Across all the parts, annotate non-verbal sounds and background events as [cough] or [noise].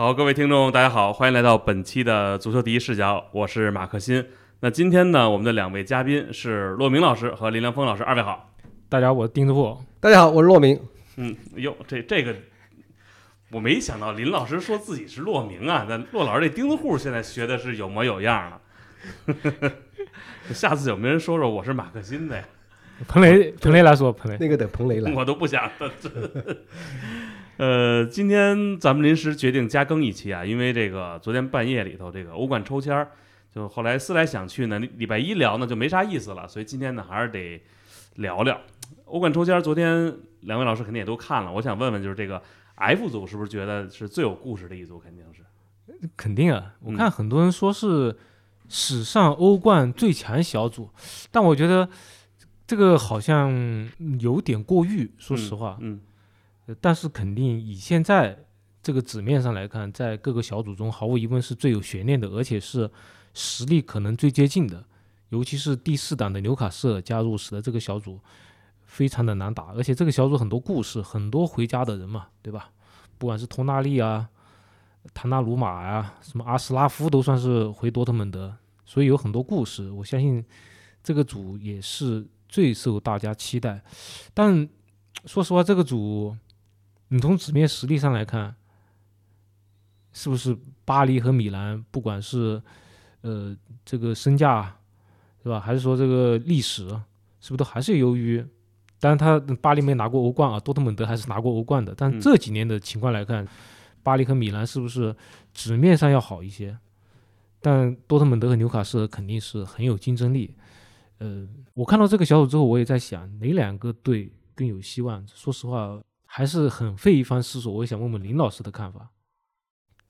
好，各位听众，大家好，欢迎来到本期的足球第一视角，我是马克新。那今天呢，我们的两位嘉宾是骆明老师和林良锋老师，二位好。大家好，我是钉子户。大家好，我是骆明。嗯，哟，这这个我没想到林老师说自己是骆明啊，那骆老师这钉子户现在学的是有模有样了。[laughs] 下次有没有人说说我是马克新的呀？彭雷，彭雷来说，彭雷那个得彭雷来，[laughs] 我都不想。[laughs] 呃，今天咱们临时决定加更一期啊，因为这个昨天半夜里头这个欧冠抽签儿，就后来思来想去呢，礼拜一聊呢就没啥意思了，所以今天呢还是得聊聊欧冠抽签儿。昨天两位老师肯定也都看了，我想问问，就是这个 F 组是不是觉得是最有故事的一组？肯定是，肯定啊！我看很多人说是史上欧冠最强小组，但我觉得这个好像有点过誉，说实话，嗯。但是肯定以现在这个纸面上来看，在各个小组中毫无疑问是最有悬念的，而且是实力可能最接近的。尤其是第四档的纽卡斯尔加入，使得这个小组非常的难打。而且这个小组很多故事，很多回家的人嘛，对吧？不管是托纳利啊、唐纳鲁马呀、什么阿斯拉夫，都算是回多特蒙德，所以有很多故事。我相信这个组也是最受大家期待。但说实话，这个组。你从纸面实力上来看，是不是巴黎和米兰，不管是呃这个身价，是吧？还是说这个历史，是不是都还是由于？当然，他巴黎没拿过欧冠啊，多特蒙德还是拿过欧冠的。但这几年的情况来看，巴黎和米兰是不是纸面上要好一些？但多特蒙德和纽卡斯尔肯定是很有竞争力。呃，我看到这个小组之后，我也在想哪两个队更有希望。说实话。还是很费一番思索，我也想问问林老师的看法。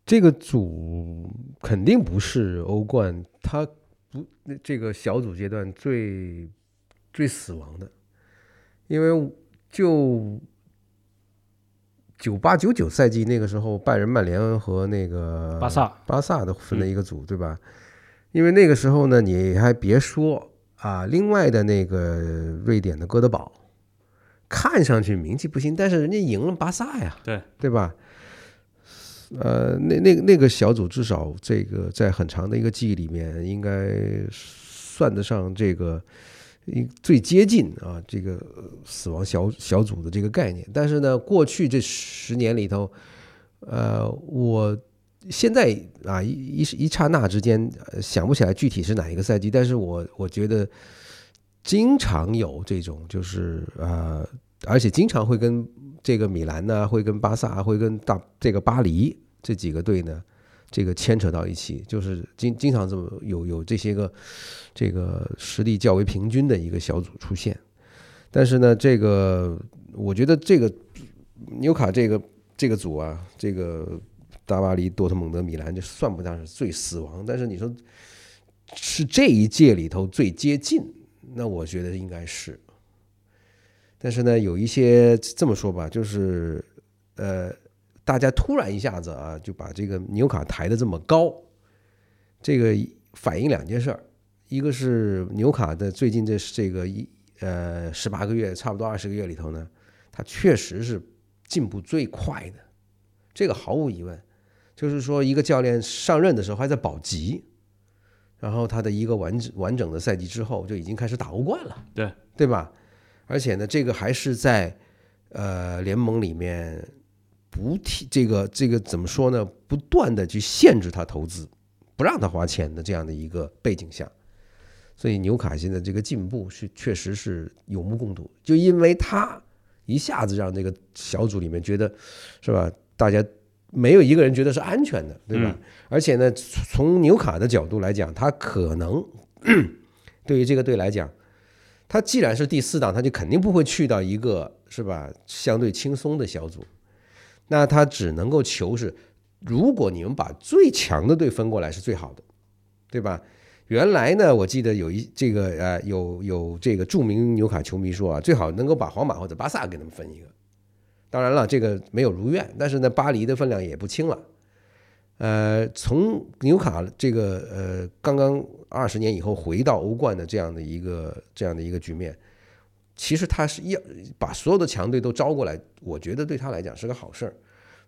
这个组肯定不是欧冠，他不这个小组阶段最最死亡的，因为就九八九九赛季那个时候，拜仁、曼联和那个巴萨巴萨的分了一个组，对吧？因为那个时候呢，你还别说啊，另外的那个瑞典的哥德堡。看上去名气不行，但是人家赢了巴萨呀，对对吧？呃，那那那个小组至少这个在很长的一个记忆里面，应该算得上这个一最接近啊这个死亡小小组的这个概念。但是呢，过去这十年里头，呃，我现在啊一一一刹那之间想不起来具体是哪一个赛季，但是我我觉得。经常有这种，就是呃，而且经常会跟这个米兰呢，会跟巴萨，会跟大这个巴黎这几个队呢，这个牵扯到一起，就是经经常这么有有这些个这个实力较为平均的一个小组出现。但是呢，这个我觉得这个纽卡这个这个组啊，这个大巴黎、多特蒙德、米兰，就算不上是最死亡，但是你说是这一届里头最接近。那我觉得应该是，但是呢，有一些这么说吧，就是呃，大家突然一下子啊，就把这个纽卡抬得这么高，这个反映两件事儿，一个是纽卡的最近这这个一呃十八个月，差不多二十个月里头呢，它确实是进步最快的，这个毫无疑问，就是说一个教练上任的时候还在保级。然后他的一个完整完整的赛季之后就已经开始打欧冠了，对对吧？而且呢，这个还是在呃联盟里面不替这个这个怎么说呢？不断的去限制他投资，不让他花钱的这样的一个背景下，所以纽卡现在这个进步是确实是有目共睹。就因为他一下子让这个小组里面觉得是吧？大家。没有一个人觉得是安全的，对吧？而且呢，从纽卡的角度来讲，他可能对于这个队来讲，他既然是第四档，他就肯定不会去到一个是吧相对轻松的小组。那他只能够求是，如果你们把最强的队分过来是最好的，对吧？原来呢，我记得有一这个呃，有有这个著名纽卡球迷说啊，最好能够把皇马或者巴萨给他们分一个。当然了，这个没有如愿，但是呢，巴黎的分量也不轻了。呃，从纽卡这个呃刚刚二十年以后回到欧冠的这样的一个这样的一个局面，其实他是要把所有的强队都招过来，我觉得对他来讲是个好事儿。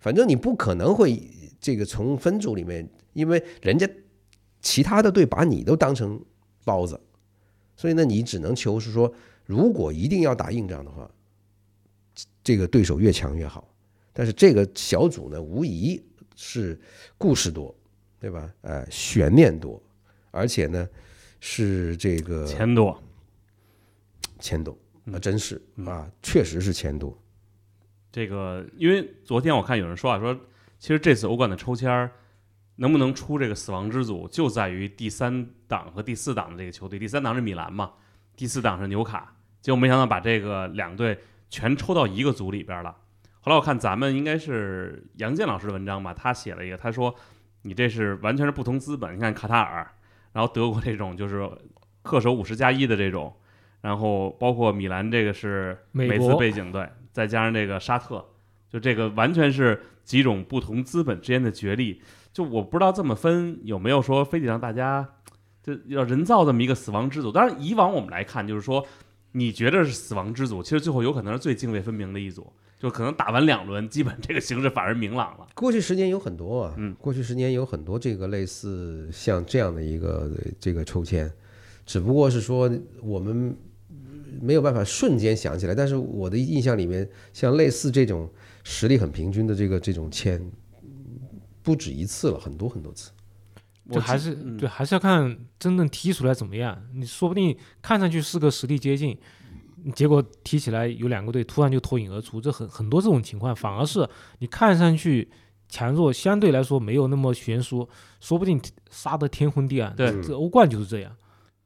反正你不可能会这个从分组里面，因为人家其他的队把你都当成包子，所以呢，你只能求是说，如果一定要打硬仗的话，这个对手越强越好。但是这个小组呢，无疑是故事多，对吧？呃，悬念多，而且呢是这个钱多，钱多啊，真是啊，确实是钱多。这个，因为昨天我看有人说啊，说其实这次欧冠的抽签儿能不能出这个死亡之组，就在于第三档和第四档的这个球队。第三档是米兰嘛，第四档是纽卡。结果没想到把这个两队全抽到一个组里边了。后来我看咱们应该是杨健老师的文章吧，他写了一个，他说你这是完全是不同资本。你看卡塔尔，然后德国这种就是恪守五十加一的这种，然后包括米兰这个是美资背景对。再加上这个沙特，就这个完全是几种不同资本之间的角力。就我不知道这么分有没有说非得让大家就要人造这么一个死亡之组。当然，以往我们来看，就是说你觉得是死亡之组，其实最后有可能是最泾渭分明的一组。就可能打完两轮，基本这个形势反而明朗了。过去十年有很多啊，嗯，过去十年有很多这个类似像这样的一个这个抽签，只不过是说我们。没有办法瞬间想起来，但是我的印象里面，像类似这种实力很平均的这个这种签，不止一次了，很多很多次。我还是对，还是要看真正踢出来怎么样。你说不定看上去是个实力接近，结果踢起来有两个队突然就脱颖而出，这很很多这种情况，反而是你看上去强弱相对来说没有那么悬殊，说不定杀得天昏地暗。对，这欧冠就是这样。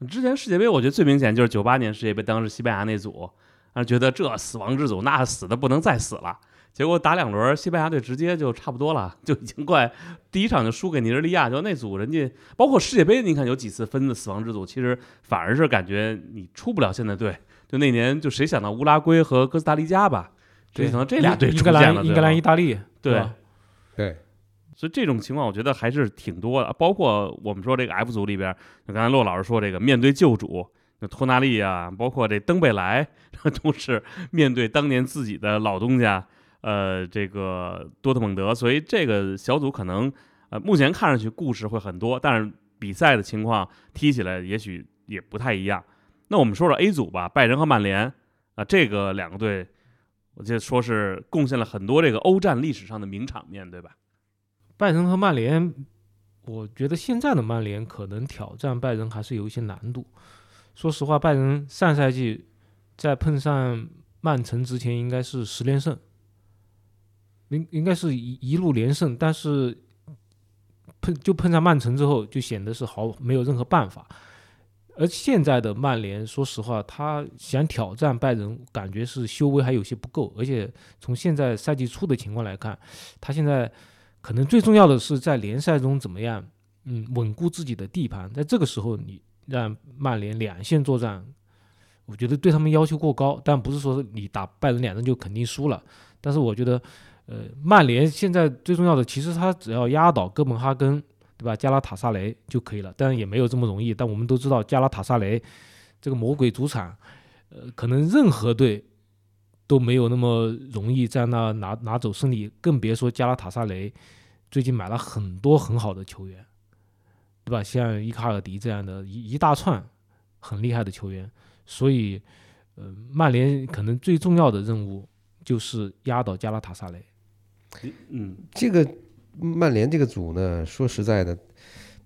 之前世界杯，我觉得最明显就是九八年世界杯，当时西班牙那组，啊，觉得这死亡之组，那死的不能再死了。结果打两轮，西班牙队直接就差不多了，就已经快第一场就输给尼日利亚。就那组人家，包括世界杯，你看有几次分的死亡之组，其实反而是感觉你出不了现在队。就那年，就谁想到乌拉圭和哥斯达黎加吧？谁想到这俩队英格兰、英格兰、意大利，对，对。所以这种情况我觉得还是挺多的，包括我们说这个 F 组里边，就刚才骆老师说这个面对旧主，那托纳利啊，包括这登贝莱，[laughs] 都是面对当年自己的老东家，呃，这个多特蒙德。所以这个小组可能，呃，目前看上去故事会很多，但是比赛的情况踢起来也许也不太一样。那我们说说 A 组吧，拜仁和曼联啊，这个两个队，我记得说是贡献了很多这个欧战历史上的名场面，对吧？拜仁和曼联，我觉得现在的曼联可能挑战拜仁还是有一些难度。说实话，拜仁上赛季在碰上曼城之前应该是十连胜，应应该是一一路连胜，但是碰就碰上曼城之后，就显得是毫没有任何办法。而现在的曼联，说实话，他想挑战拜仁，感觉是修为还有些不够。而且从现在赛季初的情况来看，他现在。可能最重要的是在联赛中怎么样，嗯，稳固自己的地盘。在这个时候，你让曼联两线作战，我觉得对他们要求过高。但不是说你打拜仁两阵就肯定输了。但是我觉得，呃，曼联现在最重要的，其实他只要压倒哥本哈根，对吧？加拉塔萨雷就可以了。当然也没有这么容易。但我们都知道，加拉塔萨雷这个魔鬼主场，呃，可能任何队都没有那么容易在那拿拿走胜利，更别说加拉塔萨雷。最近买了很多很好的球员，对吧？像伊卡尔迪这样的一一大串很厉害的球员，所以，呃，曼联可能最重要的任务就是压倒加拉塔萨雷。嗯，这个曼联这个组呢，说实在的，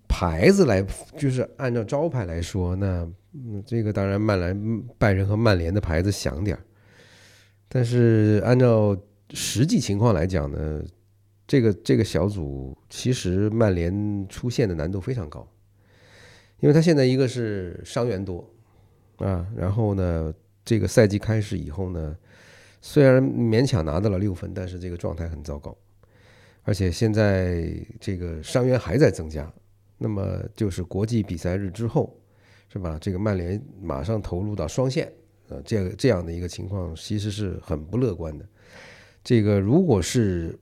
牌子来就是按照招牌来说，那嗯，这个当然曼联、拜仁和曼联的牌子响点儿，但是按照实际情况来讲呢。这个这个小组其实曼联出现的难度非常高，因为他现在一个是伤员多啊，然后呢，这个赛季开始以后呢，虽然勉强拿到了六分，但是这个状态很糟糕，而且现在这个伤员还在增加，那么就是国际比赛日之后，是吧？这个曼联马上投入到双线，呃，这这样的一个情况其实是很不乐观的。这个如果是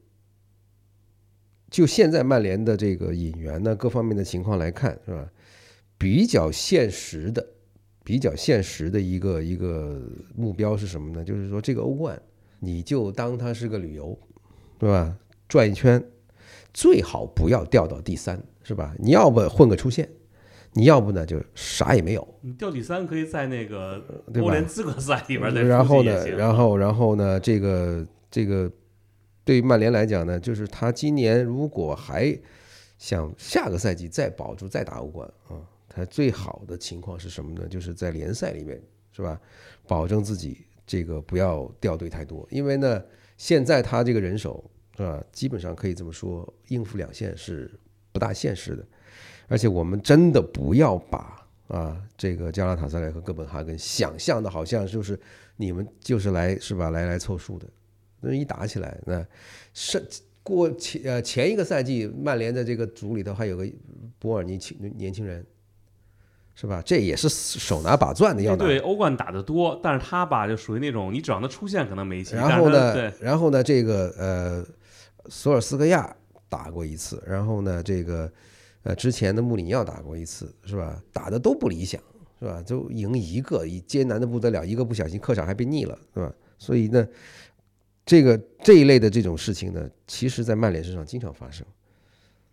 就现在曼联的这个引援呢，各方面的情况来看，是吧？比较现实的、比较现实的一个一个目标是什么呢？就是说，这个欧冠，你就当它是个旅游，对吧？转一圈，最好不要掉到第三，是吧？你要不混个出线，你要不呢就啥也没有，你掉第三可以在那个欧联？资格赛里边再然后呢，然后然后呢，这个这个对于曼联来讲呢，就是他今年如果还想下个赛季再保住再打欧冠啊，他最好的情况是什么呢？就是在联赛里面是吧，保证自己这个不要掉队太多，因为呢，现在他这个人手是吧，基本上可以这么说，应付两线是不大现实的，而且我们真的不要把啊这个加拉塔萨莱和哥本哈根想象的好像就是你们就是来是吧？来来凑数的，那一打起来那是。过前呃前一个赛季，曼联的这个组里头还有个博尔尼青年轻人，是吧？这也是手拿把攥的要拿。对欧冠打得多，但是他吧就属于那种你只让他出现可能没戏，然后呢然后呢，这个呃，索尔斯克亚打过一次，然后呢，这个呃之前的穆里尼奥打过一次，是吧？打的都不理想，是吧？就赢一个，一艰难的不得了，一个不小心客场还被逆了，是吧？所以呢，这个这一类的这种事情呢，其实在曼联身上经常发生。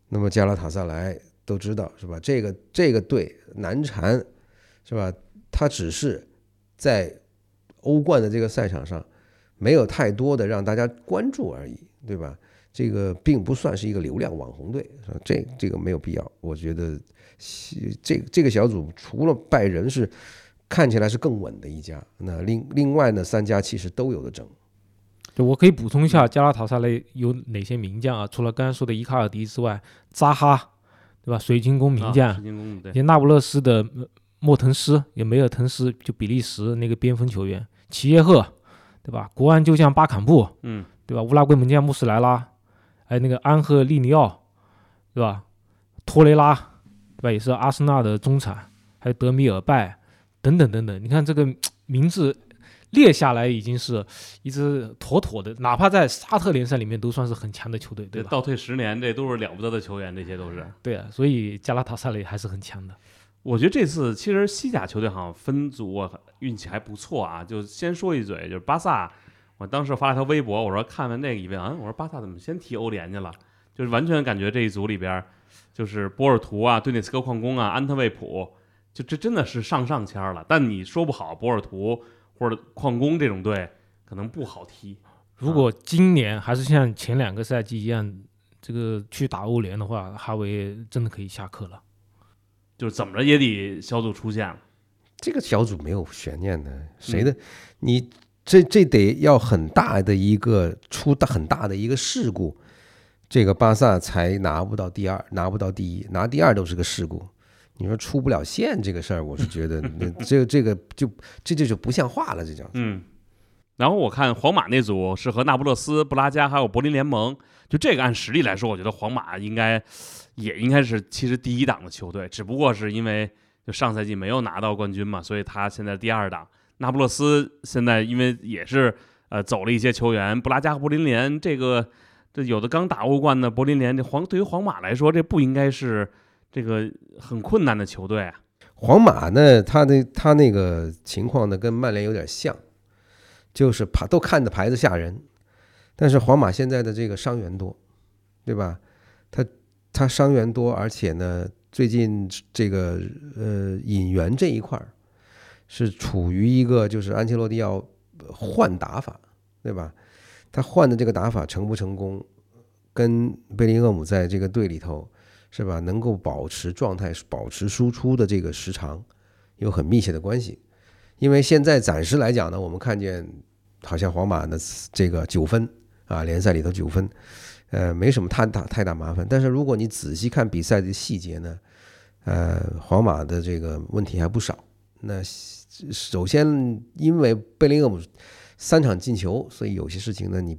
那么加拉塔萨莱都知道是吧？这个这个队难缠是吧？他只是在欧冠的这个赛场上没有太多的让大家关注而已，对吧？这个并不算是一个流量网红队，是吧？这这个没有必要。我觉得这这个小组除了拜仁是看起来是更稳的一家，那另另外呢三家其实都有的争。就我可以补充一下，加拉塔萨雷有哪些名将啊？除了刚才说的伊卡尔迪之外，扎哈，对吧？水晶宫名将，啊水晶宫对也那不勒斯的呃莫腾斯，也梅尔滕斯，就比利时那个边锋球员，齐耶赫，对吧？国安旧将巴坎布，嗯，对吧？乌拉圭门将穆斯莱拉，还有那个安赫利尼奥，对吧？托雷拉，对吧？也是阿森纳的中场，还有德米尔拜等等等等。你看这个名字列下来，已经是一支妥妥的，哪怕在沙特联赛里面都算是很强的球队，对吧？倒退十年，这都是了不得的球员，这些都是。对啊，所以加拉塔萨雷还是很强的。我觉得这次其实西甲球队好像分组啊运气还不错啊。就先说一嘴，就是巴萨，我当时发了条微博，我说看完那个以为啊，我说巴萨怎么先踢欧联去了？就是完全感觉这一组里边儿，就是波尔图啊、顿涅茨克矿工啊、安特卫普，就这真的是上上签儿了。但你说不好，波尔图或者矿工这种队可能不好踢。如果今年还是像前两个赛季一样，这个去打欧联的话，哈维真的可以下课了。就是怎么着也得小组出线了。这个小组没有悬念的，谁的？你这这得要很大的一个出大很大的一个事故，这个巴萨才拿不到第二，拿不到第一，拿第二都是个事故。你说出不了线这个事儿，我是觉得那这这个就这这就不像话了，这叫嗯，然后我看皇马那组是和那不勒斯、布拉加还有柏林联盟，就这个按实力来说，我觉得皇马应该也应该是其实第一档的球队，只不过是因为就上赛季没有拿到冠军嘛，所以他现在第二档。那不勒斯现在因为也是呃走了一些球员，布拉加和柏林联这个这有的刚打欧冠的柏林联，这皇对于皇马来说，这不应该是这个很困难的球队啊。皇马呢，他的他那个情况呢，跟曼联有点像，就是牌都看着牌子吓人，但是皇马现在的这个伤员多，对吧？他他伤员多，而且呢，最近这个呃引援这一块儿是处于一个就是安切洛蒂要换打法，对吧？他换的这个打法成不成功，跟贝林厄姆在这个队里头。是吧？能够保持状态、保持输出的这个时长有很密切的关系。因为现在暂时来讲呢，我们看见好像皇马的这个九分啊，联赛里头九分，呃，没什么太大太大麻烦。但是如果你仔细看比赛的细节呢，呃，皇马的这个问题还不少。那首先因为贝林厄姆三场进球，所以有些事情呢，你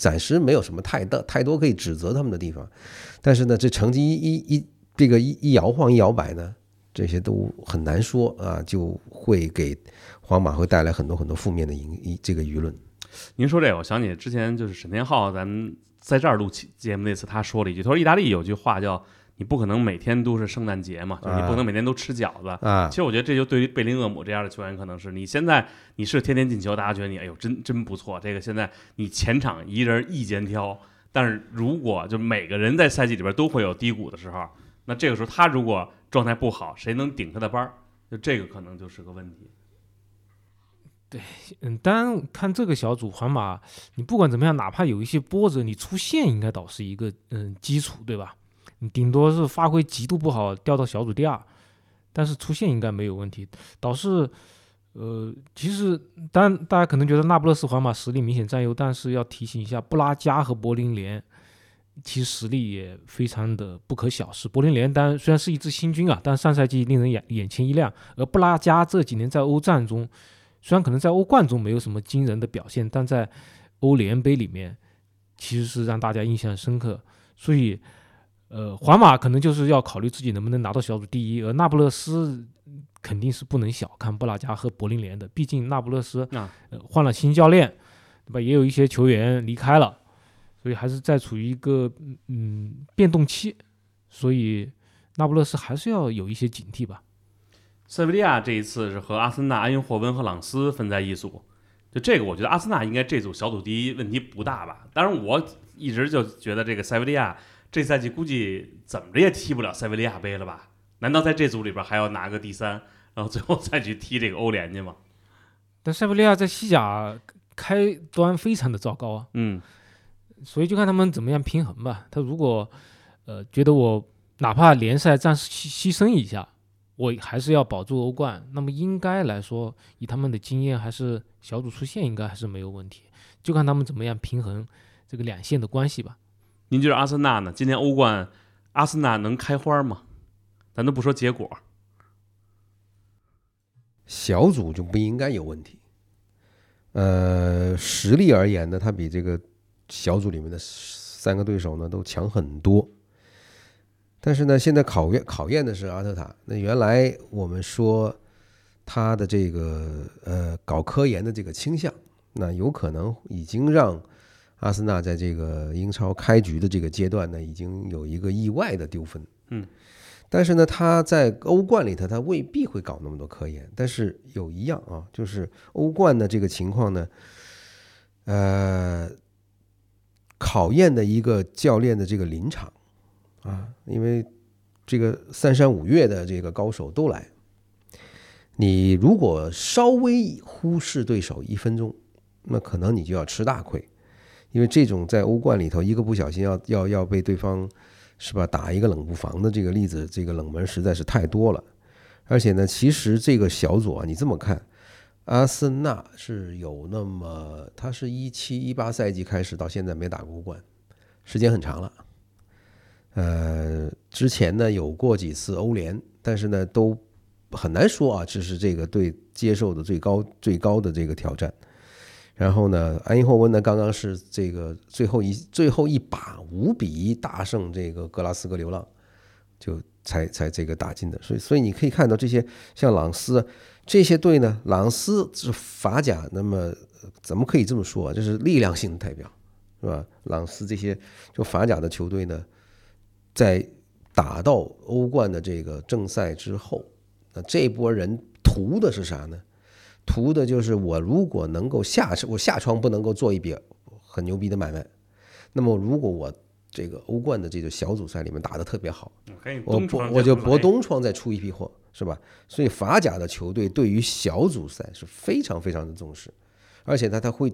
暂时没有什么太大太多可以指责他们的地方。但是呢，这成绩一一一这个一一摇晃一摇摆呢，这些都很难说啊，就会给皇马会带来很多很多负面的影一这个舆论。您说这个，我想起之前就是沈天浩，咱们在这儿录节目那次，他说了一句，他说意大利有句话叫“你不可能每天都是圣诞节嘛，就是你不可能每天都吃饺子”啊其实我觉得这就对于贝林厄姆这样的球员，可能是你现在你是天天进球，大家觉得你哎呦真真不错，这个现在你前场一人一肩挑。但是如果就每个人在赛季里边都会有低谷的时候，那这个时候他如果状态不好，谁能顶他的班儿？就这个可能就是个问题。对嗯，当然看这个小组，皇马你不管怎么样，哪怕有一些波折，你出线应该倒是一个嗯基础，对吧？顶多是发挥极度不好，掉到小组第二，但是出线应该没有问题。倒是，呃，其实当大家可能觉得那不勒斯皇马实力明显占优，但是要提醒一下，布拉加和柏林联其实实力也非常的不可小视。柏林联当然虽然是一支新军啊，但上赛季令人眼眼前一亮，而布拉加这几年在欧战中。虽然可能在欧冠中没有什么惊人的表现，但在欧联杯里面其实是让大家印象深刻。所以，呃，皇马可能就是要考虑自己能不能拿到小组第一，而那不勒斯肯定是不能小看布拉加和柏林联的。毕竟那不勒斯啊，换了新教练，对吧？也有一些球员离开了，所以还是在处于一个嗯变动期。所以，那不勒斯还是要有一些警惕吧。塞维利亚这一次是和阿森纳、埃因霍温和朗斯分在一组，就这个我觉得阿森纳应该这组小组第一问题不大吧？当然我一直就觉得这个塞维利亚这赛季估计怎么着也踢不了塞维利亚杯了吧？难道在这组里边还要拿个第三，然后最后再去踢这个欧联去吗？但塞维利亚在西甲开端非常的糟糕啊，嗯，所以就看他们怎么样平衡吧。他如果呃觉得我哪怕联赛暂时牺牺牲一下。我还是要保住欧冠，那么应该来说，以他们的经验，还是小组出线应该还是没有问题，就看他们怎么样平衡这个两线的关系吧。您觉得阿森纳呢？今年欧冠，阿森纳能开花吗？咱都不说结果，小组就不应该有问题。呃，实力而言呢，他比这个小组里面的三个对手呢都强很多。但是呢，现在考验考验的是阿特塔。那原来我们说他的这个呃搞科研的这个倾向，那有可能已经让阿森纳在这个英超开局的这个阶段呢，已经有一个意外的丢分。嗯，但是呢，他在欧冠里头，他未必会搞那么多科研。但是有一样啊，就是欧冠的这个情况呢，呃，考验的一个教练的这个临场。啊，因为这个三山五岳的这个高手都来，你如果稍微忽视对手一分钟，那可能你就要吃大亏。因为这种在欧冠里头一个不小心要要要被对方是吧打一个冷不防的这个例子，这个冷门实在是太多了。而且呢，其实这个小组啊，你这么看，阿森纳是有那么，他是一七一八赛季开始到现在没打过欧冠，时间很长了。呃，之前呢有过几次欧联，但是呢都很难说啊，这是这个对接受的最高最高的这个挑战。然后呢，安因霍温呢刚刚是这个最后一最后一把五比一大胜这个格拉斯哥流浪，就才才这个打进的。所以所以你可以看到这些像朗斯这些队呢，朗斯是法甲，那么怎么可以这么说啊？这是力量性的代表，是吧？朗斯这些就法甲的球队呢。在打到欧冠的这个正赛之后，那这波人图的是啥呢？图的就是我如果能够下我下窗不能够做一笔很牛逼的买卖，那么如果我这个欧冠的这个小组赛里面打得特别好，我我就博东窗再出一批货，是吧？所以法甲的球队对于小组赛是非常非常的重视，而且他他会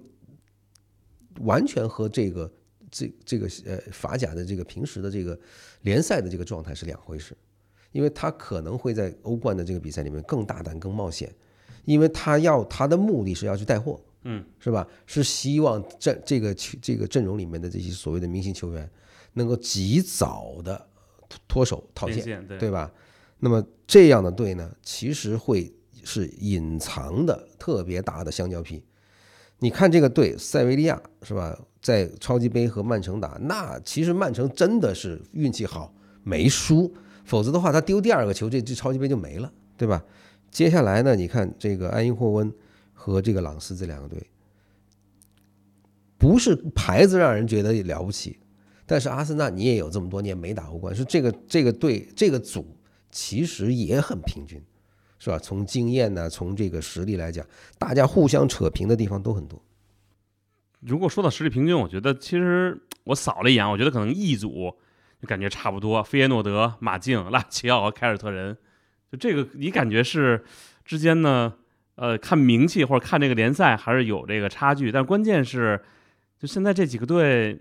完全和这个。这这个呃法甲的这个平时的这个联赛的这个状态是两回事，因为他可能会在欧冠的这个比赛里面更大胆、更冒险，因为他要他的目的是要去带货，嗯，是吧？是希望阵这个这个阵容里面的这些所谓的明星球员能够及早的脱手套现，对吧？那么这样的队呢，其实会是隐藏的特别大的香蕉皮。你看这个队，塞维利亚是吧？在超级杯和曼城打，那其实曼城真的是运气好，没输，否则的话他丢第二个球，这这超级杯就没了，对吧？接下来呢，你看这个埃因霍温和这个朗斯这两个队，不是牌子让人觉得了不起，但是阿森纳你也有这么多年没打欧冠，是这个这个队这个组其实也很平均。是吧？从经验呢，从这个实力来讲，大家互相扯平的地方都很多。如果说到实力平均，我觉得其实我扫了一眼，我觉得可能 E 组就感觉差不多，费耶诺德、马竞、拉齐奥和凯尔特人，就这个你感觉是之间呢？呃，看名气或者看这个联赛还是有这个差距，但关键是，就现在这几个队，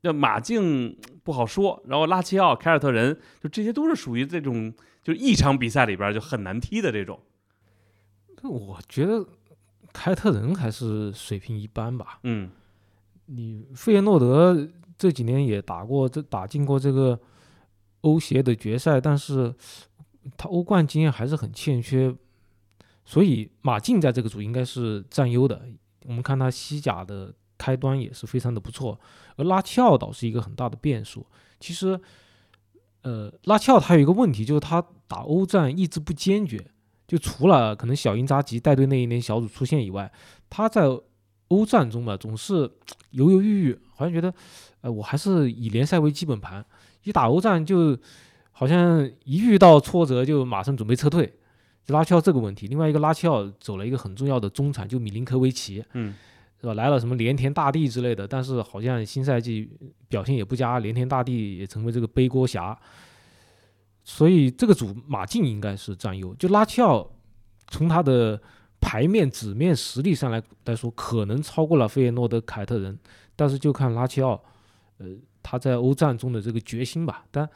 那马竞不好说，然后拉齐奥、凯尔特人，就这些都是属于这种，就一场比赛里边就很难踢的这种。我觉得凯尔特人还是水平一般吧。嗯，你费耶诺德这几年也打过这打进过这个欧协的决赛，但是他欧冠经验还是很欠缺。所以马竞在这个组应该是占优的。我们看他西甲的开端也是非常的不错，而拉齐奥倒是一个很大的变数。其实，呃，拉齐奥他有一个问题，就是他打欧战意志不坚决。就除了可能小因扎吉带队那一年小组出线以外，他在欧战中嘛总是犹犹豫豫，好像觉得，呃，我还是以联赛为基本盘。一打欧战就好像一遇到挫折就马上准备撤退。拉齐奥这个问题，另外一个拉齐奥走了一个很重要的中场，就米林科维奇，嗯，是吧？来了什么连田大地之类的，但是好像新赛季表现也不佳，连田大地也成为这个背锅侠。所以这个组马竞应该是占优，就拉齐奥从他的牌面纸面实力上来来说，可能超过了费耶诺德、凯特人，但是就看拉齐奥，呃，他在欧战中的这个决心吧。但，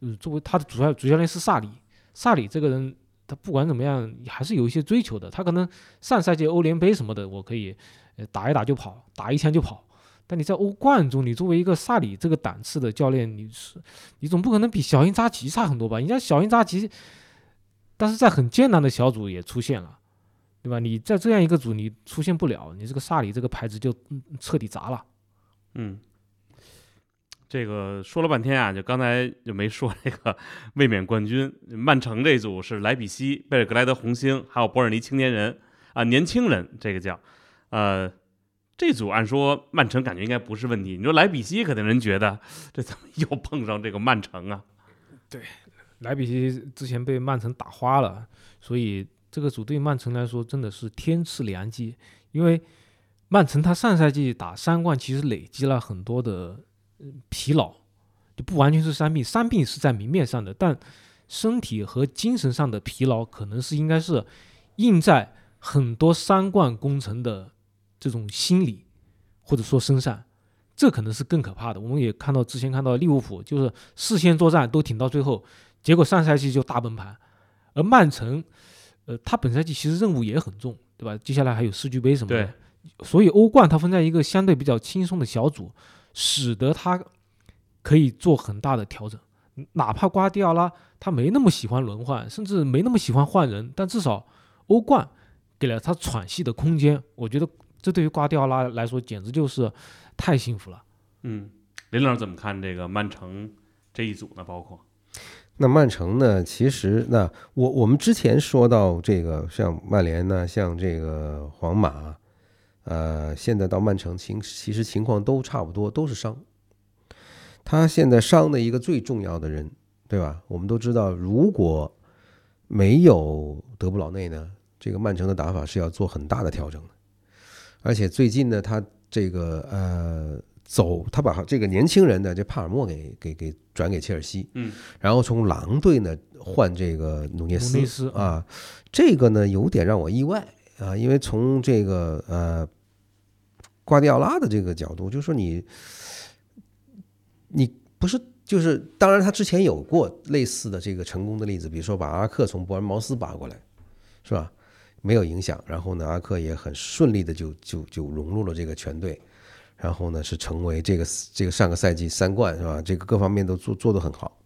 呃，作为他的主要主教练是萨里，萨里这个人。他不管怎么样，还是有一些追求的。他可能上赛季欧联杯什么的，我可以呃打一打就跑，打一枪就跑。但你在欧冠中，你作为一个萨里这个档次的教练，你是你总不可能比小因扎吉差很多吧？人家小因扎吉，但是在很艰难的小组也出现了，对吧？你在这样一个组你出现不了，你这个萨里这个牌子就彻底砸了。嗯。这个说了半天啊，就刚才就没说这个 [laughs] 卫冕冠军曼城这组是莱比锡、贝尔格莱德红星，还有伯尔尼青年人啊，年轻人这个叫，呃，这组按说曼城感觉应该不是问题。你说莱比锡，肯定人觉得这怎么又碰上这个曼城啊？[laughs] 对，莱比锡之前被曼城打花了，所以这个组对曼城来说真的是天赐良机，因为曼城他上赛季打三冠其实累积了很多的。疲劳就不完全是伤病，伤病是在明面上的，但身体和精神上的疲劳可能是应该是印在很多三冠功臣的这种心理或者说身上，这可能是更可怕的。我们也看到之前看到利物浦就是四线作战都挺到最后，结果上赛季就大崩盘，而曼城，呃，他本赛季其实任务也很重，对吧？接下来还有世俱杯什么的，所以欧冠它分在一个相对比较轻松的小组。使得他可以做很大的调整，哪怕瓜迪奥拉他没那么喜欢轮换，甚至没那么喜欢换人，但至少欧冠给了他喘息的空间。我觉得这对于瓜迪奥拉来说简直就是太幸福了。嗯，林老师怎么看这个曼城这一组呢？包括那曼城呢？其实那我我们之前说到这个，像曼联呢，像这个皇马。呃，现在到曼城情其实情况都差不多，都是伤。他现在伤的一个最重要的人，对吧？我们都知道，如果没有德布劳内呢，这个曼城的打法是要做很大的调整的。而且最近呢，他这个呃走，他把这个年轻人呢，这帕尔默给给给转给切尔西，嗯，然后从狼队呢换这个努涅斯啊，这个呢有点让我意外。啊，因为从这个呃瓜迪奥拉的这个角度，就是说你你不是就是当然他之前有过类似的这个成功的例子，比如说把阿克从伯恩茅斯拔过来，是吧？没有影响，然后呢，阿克也很顺利的就就就融入了这个全队，然后呢是成为这个这个上个赛季三冠是吧？这个各方面都做做得很好。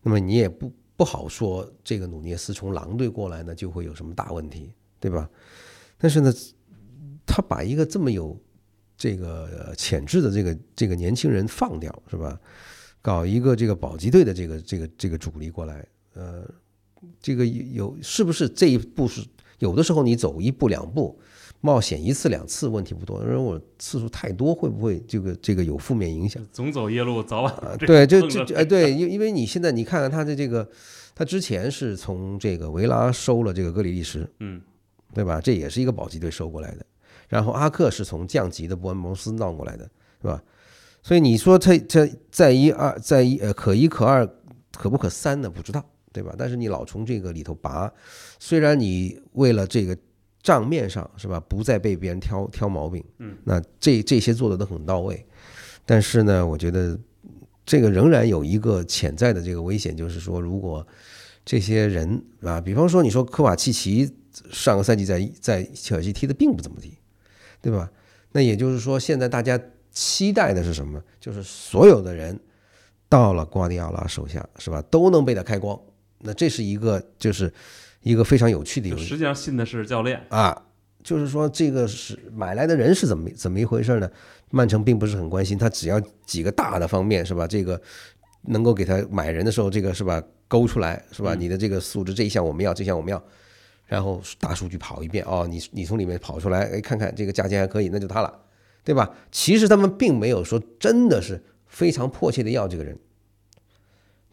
那么你也不不好说这个努涅斯从狼队过来呢就会有什么大问题。对吧？但是呢，他把一个这么有这个潜质的这个这个年轻人放掉，是吧？搞一个这个保级队的这个这个这个主力过来，呃，这个有是不是这一步是有的时候你走一步两步，冒险一次两次问题不多，如果次数太多，会不会这个这个有负面影响？总走夜路，早晚对，就就哎对，因因为你现在你看看他的这个，他之前是从这个维拉收了这个格里利什，嗯。对吧？这也是一个保级队收过来的。然后阿克是从降级的伯恩茅斯闹过来的，是吧？所以你说他他在一二在一呃可一可二可不可三呢？不知道，对吧？但是你老从这个里头拔，虽然你为了这个账面上是吧，不再被别人挑挑毛病，嗯，那这这些做的都很到位，但是呢，我觉得这个仍然有一个潜在的这个危险，就是说如果这些人啊，比方说你说科瓦契奇上个赛季在在切尔西踢的并不怎么地，对吧？那也就是说，现在大家期待的是什么？就是所有的人到了瓜迪奥拉手下，是吧？都能被他开光。那这是一个，就是一个非常有趣的游戏实际上信的是教练，啊。就是说，这个是买来的人是怎么怎么一回事呢？曼城并不是很关心，他只要几个大的方面，是吧？这个能够给他买人的时候，这个是吧？勾出来，是吧？嗯你的这个素质这一项我们要，这项我们要，然后大数据跑一遍，哦，你你从里面跑出来，哎，看看这个价钱还可以，那就他了，对吧？其实他们并没有说真的是非常迫切的要这个人，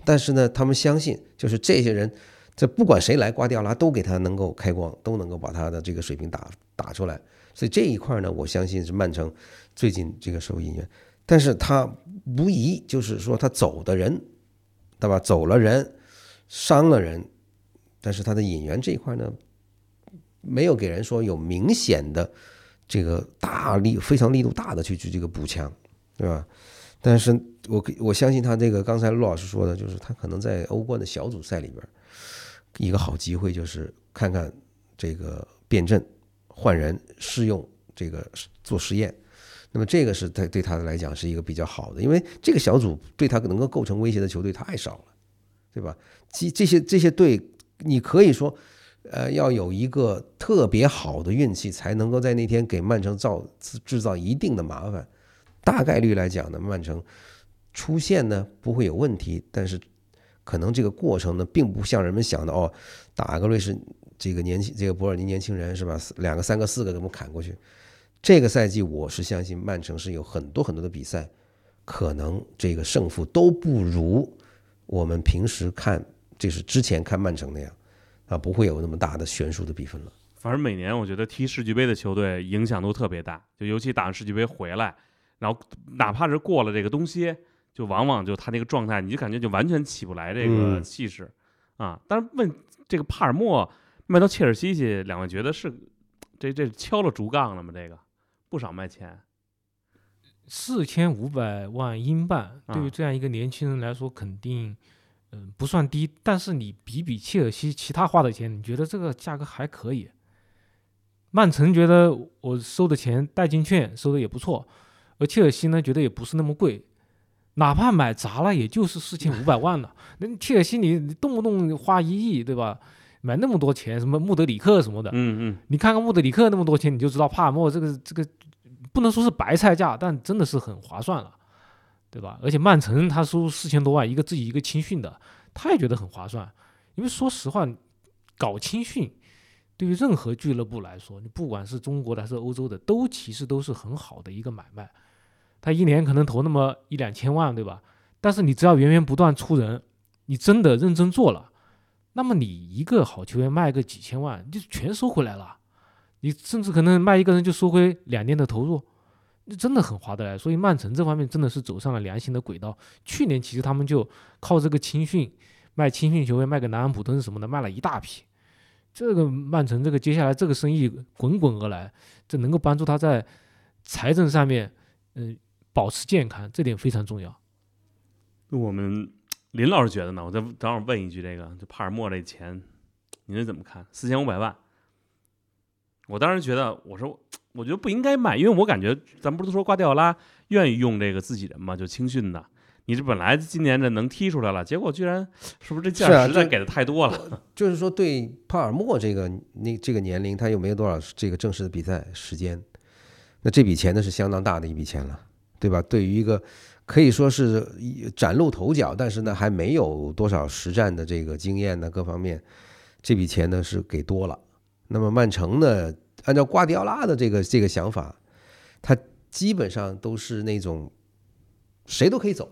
但是呢，他们相信就是这些人，这不管谁来，瓜迪奥拉都给他能够开光，都能够把他的这个水平打打出来。所以这一块呢，我相信是曼城最近这个受益员，但是他无疑就是说他走的人，对吧？走了人，伤了人，但是他的引援这一块呢，没有给人说有明显的这个大力非常力度大的去去这个补强，对吧？但是我我相信他这个刚才陆老师说的，就是他可能在欧冠的小组赛里边，一个好机会就是看看这个变阵、换人、试用这个做实验。那么这个是他对他来讲是一个比较好的，因为这个小组对他能够构成威胁的球队太少了，对吧？这这些这些队，你可以说，呃，要有一个特别好的运气，才能够在那天给曼城造制造一定的麻烦。大概率来讲呢，曼城出现呢不会有问题，但是可能这个过程呢，并不像人们想的哦，打个瑞士这个年轻这个博尔尼年轻人是吧？两个、三个、四个给我们砍过去。这个赛季我是相信曼城是有很多很多的比赛，可能这个胜负都不如我们平时看，就是之前看曼城那样啊，不会有那么大的悬殊的比分了。反正每年我觉得踢世俱杯的球队影响都特别大，就尤其打完世俱杯回来，然后哪怕是过了这个冬歇，就往往就他那个状态，你就感觉就完全起不来这个嗯气势、啊。但是问这个帕尔默卖到切尔西去，两位觉得是这这敲了竹杠了吗？这个不少卖钱，四千五百万英镑，对于啊这样一个年轻人来说，肯定嗯、不算低。但是你比比切尔西其他花的钱，你觉得这个价格还可以？曼城觉得我收的钱代金券收的也不错，而切尔西呢觉得也不是那么贵，哪怕买砸了也就是四千五百万了。[laughs] 那切尔西你你动不动花一亿，对吧？买那么多钱，什么穆德里克什么的，嗯嗯，你看看穆德里克那么多钱，你就知道帕尔默这个这个不能说是白菜价，但真的是很划算了，对吧？而且曼城他收四千多万，一个自己一个青训的，他也觉得很划算。因为说实话，搞青训对于任何俱乐部来说，你不管是中国的还是欧洲的，都其实都是很好的一个买卖。他一年可能投那么一两千万，对吧？但是你只要源源不断出人，你真的认真做了，那么你一个好球员卖个几千万，就全收回来了。你甚至可能卖一个人就收回两年的投入，这真的很划得来。所以曼城这方面真的是走上了良心的轨道。去年其实他们就靠这个青训卖青训球员，卖给南安普敦什么的，卖了一大批。这个曼城这个接下来这个生意滚滚而来，这能够帮助他在财政上面，嗯、保持健康，这点非常重要。我们林老师觉得呢？我再等会儿问一句，这个就帕尔默这钱，您怎么看？四千五百万，我当时觉得，我说我觉得不应该卖，因为我感觉咱不是都说瓜迪奥拉愿意用这个自己人嘛，就青训的。你这本来今年这能踢出来了，结果居然是不是这价实在给的太多了？就是说，对帕尔默这个那这个年龄，他又没有多少这个正式的比赛时间，那这笔钱呢是相当大的一笔钱了，对吧？对于一个可以说是一崭露头角，但是呢还没有多少实战的这个经验呢，各方面这笔钱呢是给多了。那么曼城呢，按照瓜迪奥拉的这个这个想法，他基本上都是那种谁都可以走，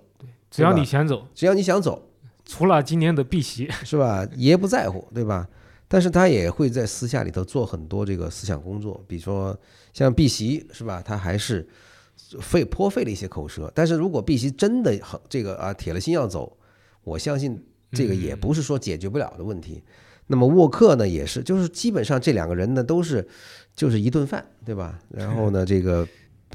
只要你想走，只要你想走，除了今年的碧玺，是吧？爷不在乎，对吧？但是他也会在私下里头做很多这个思想工作，比如说像碧玺是吧？他还是费颇费了一些口舌。但是如果碧玺真的很这个啊铁了心要走，我相信这个也不是说解决不了的问题。那么沃克呢也是，就是基本上这两个人呢都是就是一顿饭，对吧？然后呢，这个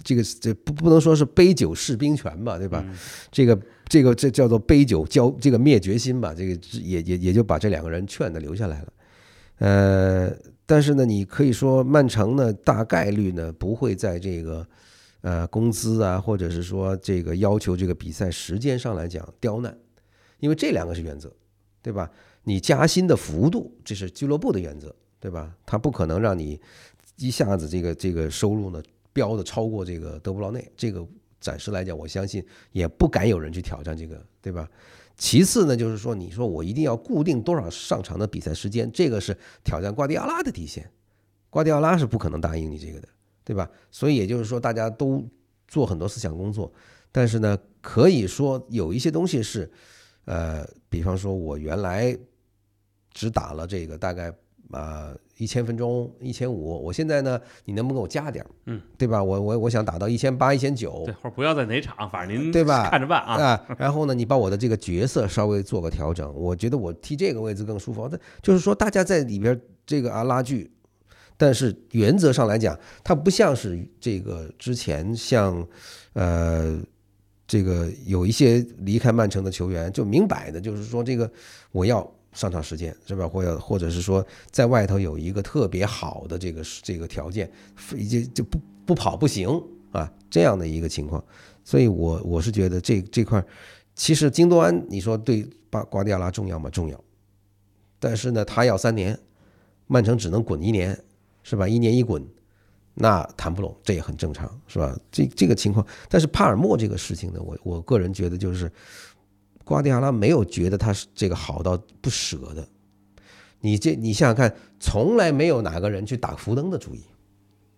这个这不不能说是杯酒释兵权吧，对吧？这个这个这叫做杯酒交这个灭决心吧，这个也也也就把这两个人劝的留下来了。呃，但是呢，你可以说曼城呢大概率呢不会在这个呃工资啊，或者是说这个要求这个比赛时间上来讲刁难，因为这两个是原则，对吧？你加薪的幅度，这是俱乐部的原则，对吧？他不可能让你一下子这个这个收入呢飙的超过这个德布劳内，这个暂时来讲，我相信也不敢有人去挑战这个，对吧？其次呢，就是说，你说我一定要固定多少上场的比赛时间，这个是挑战瓜迪奥拉的底线，瓜迪奥拉是不可能答应你这个的，对吧？所以也就是说，大家都做很多思想工作，但是呢，可以说有一些东西是，呃，比方说我原来。只打了这个大概啊一千分钟一千五，我现在呢，你能不能给我加点儿？嗯，对吧？我我我想打到一千八一千九，对，或者不要在哪场，反正您对吧？看着办啊。啊，然后呢，你把我的这个角色稍微做个调整，我觉得我踢这个位置更舒服。就是说，大家在里边这个啊拉锯，但是原则上来讲，它不像是这个之前像呃这个有一些离开曼城的球员，就明摆的就是说这个我要。上场时间是吧？或者或者是说，在外头有一个特别好的这个这个条件，就就不不跑不行啊，这样的一个情况。所以，我我是觉得这这块，其实京多安，你说对巴瓜迪奥拉重要吗？重要。但是呢，他要三年，曼城只能滚一年，是吧？一年一滚，那谈不拢，这也很正常，是吧？这这个情况，但是帕尔默这个事情呢，我我个人觉得就是。瓜迪奥拉没有觉得他是这个好到不舍的，你这你想想看，从来没有哪个人去打福登的主意，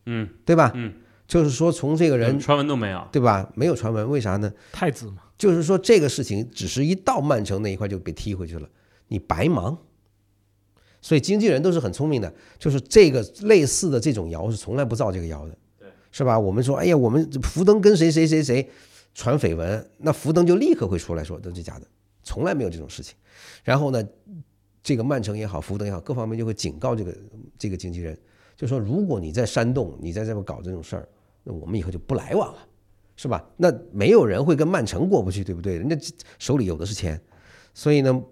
嗯，对吧？嗯，就是说从这个人传闻都没有，对吧？没有传闻，为啥呢？太子嘛，就是说这个事情只是一到曼城那一块就被踢回去了，你白忙。所以经纪人都是很聪明的，就是这个类似的这种谣是从来不造这个谣的，对，是吧？我们说，哎呀，我们福登跟谁谁谁谁。传绯闻，那福登就立刻会出来说都是假的，从来没有这种事情。然后呢，这个曼城也好，福登也好，各方面就会警告这个这个经纪人，就说如果你在煽动，你在这边搞这种事儿，那我们以后就不来往了，是吧？那没有人会跟曼城过不去，对不对？人家手里有的是钱，所以呢，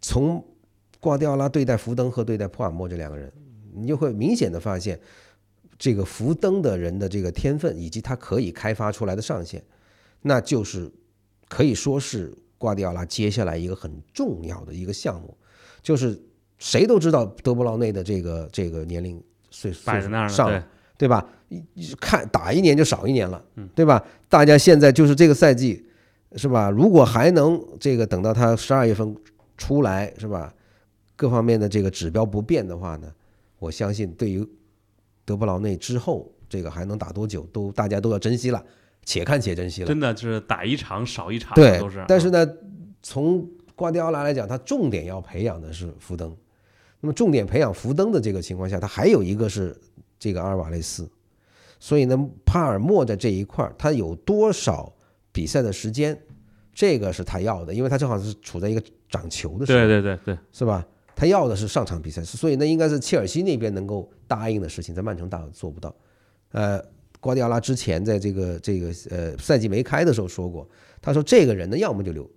从瓜迪奥拉对待福登和对待普尔默这两个人，你就会明显的发现，这个福登的人的这个天分以及他可以开发出来的上限。那就是可以说是瓜迪奥拉接下来一个很重要的一个项目，就是谁都知道德布劳内的这个这个年龄岁岁数上，对吧？看打一年就少一年了，对吧？大家现在就是这个赛季，是吧？如果还能这个等到他十二月份出来，是吧？各方面的这个指标不变的话呢，我相信对于德布劳内之后这个还能打多久，都大家都要珍惜了。且看且珍惜了，真的是打一场少一场，对，都是。但是呢，从瓜迪奥拉来讲，他重点要培养的是福登。那么重点培养福登的这个情况下，他还有一个是这个阿尔瓦雷斯。所以呢，帕尔默在这一块儿，他有多少比赛的时间，这个是他要的，因为他正好是处在一个长球的时候，对对对对，是吧？他要的是上场比赛，所以那应该是切尔西那边能够答应的事情，在曼城大做不到，呃。瓜迪奥拉之前在这个这个呃赛季没开的时候说过，他说这个人呢，要么就留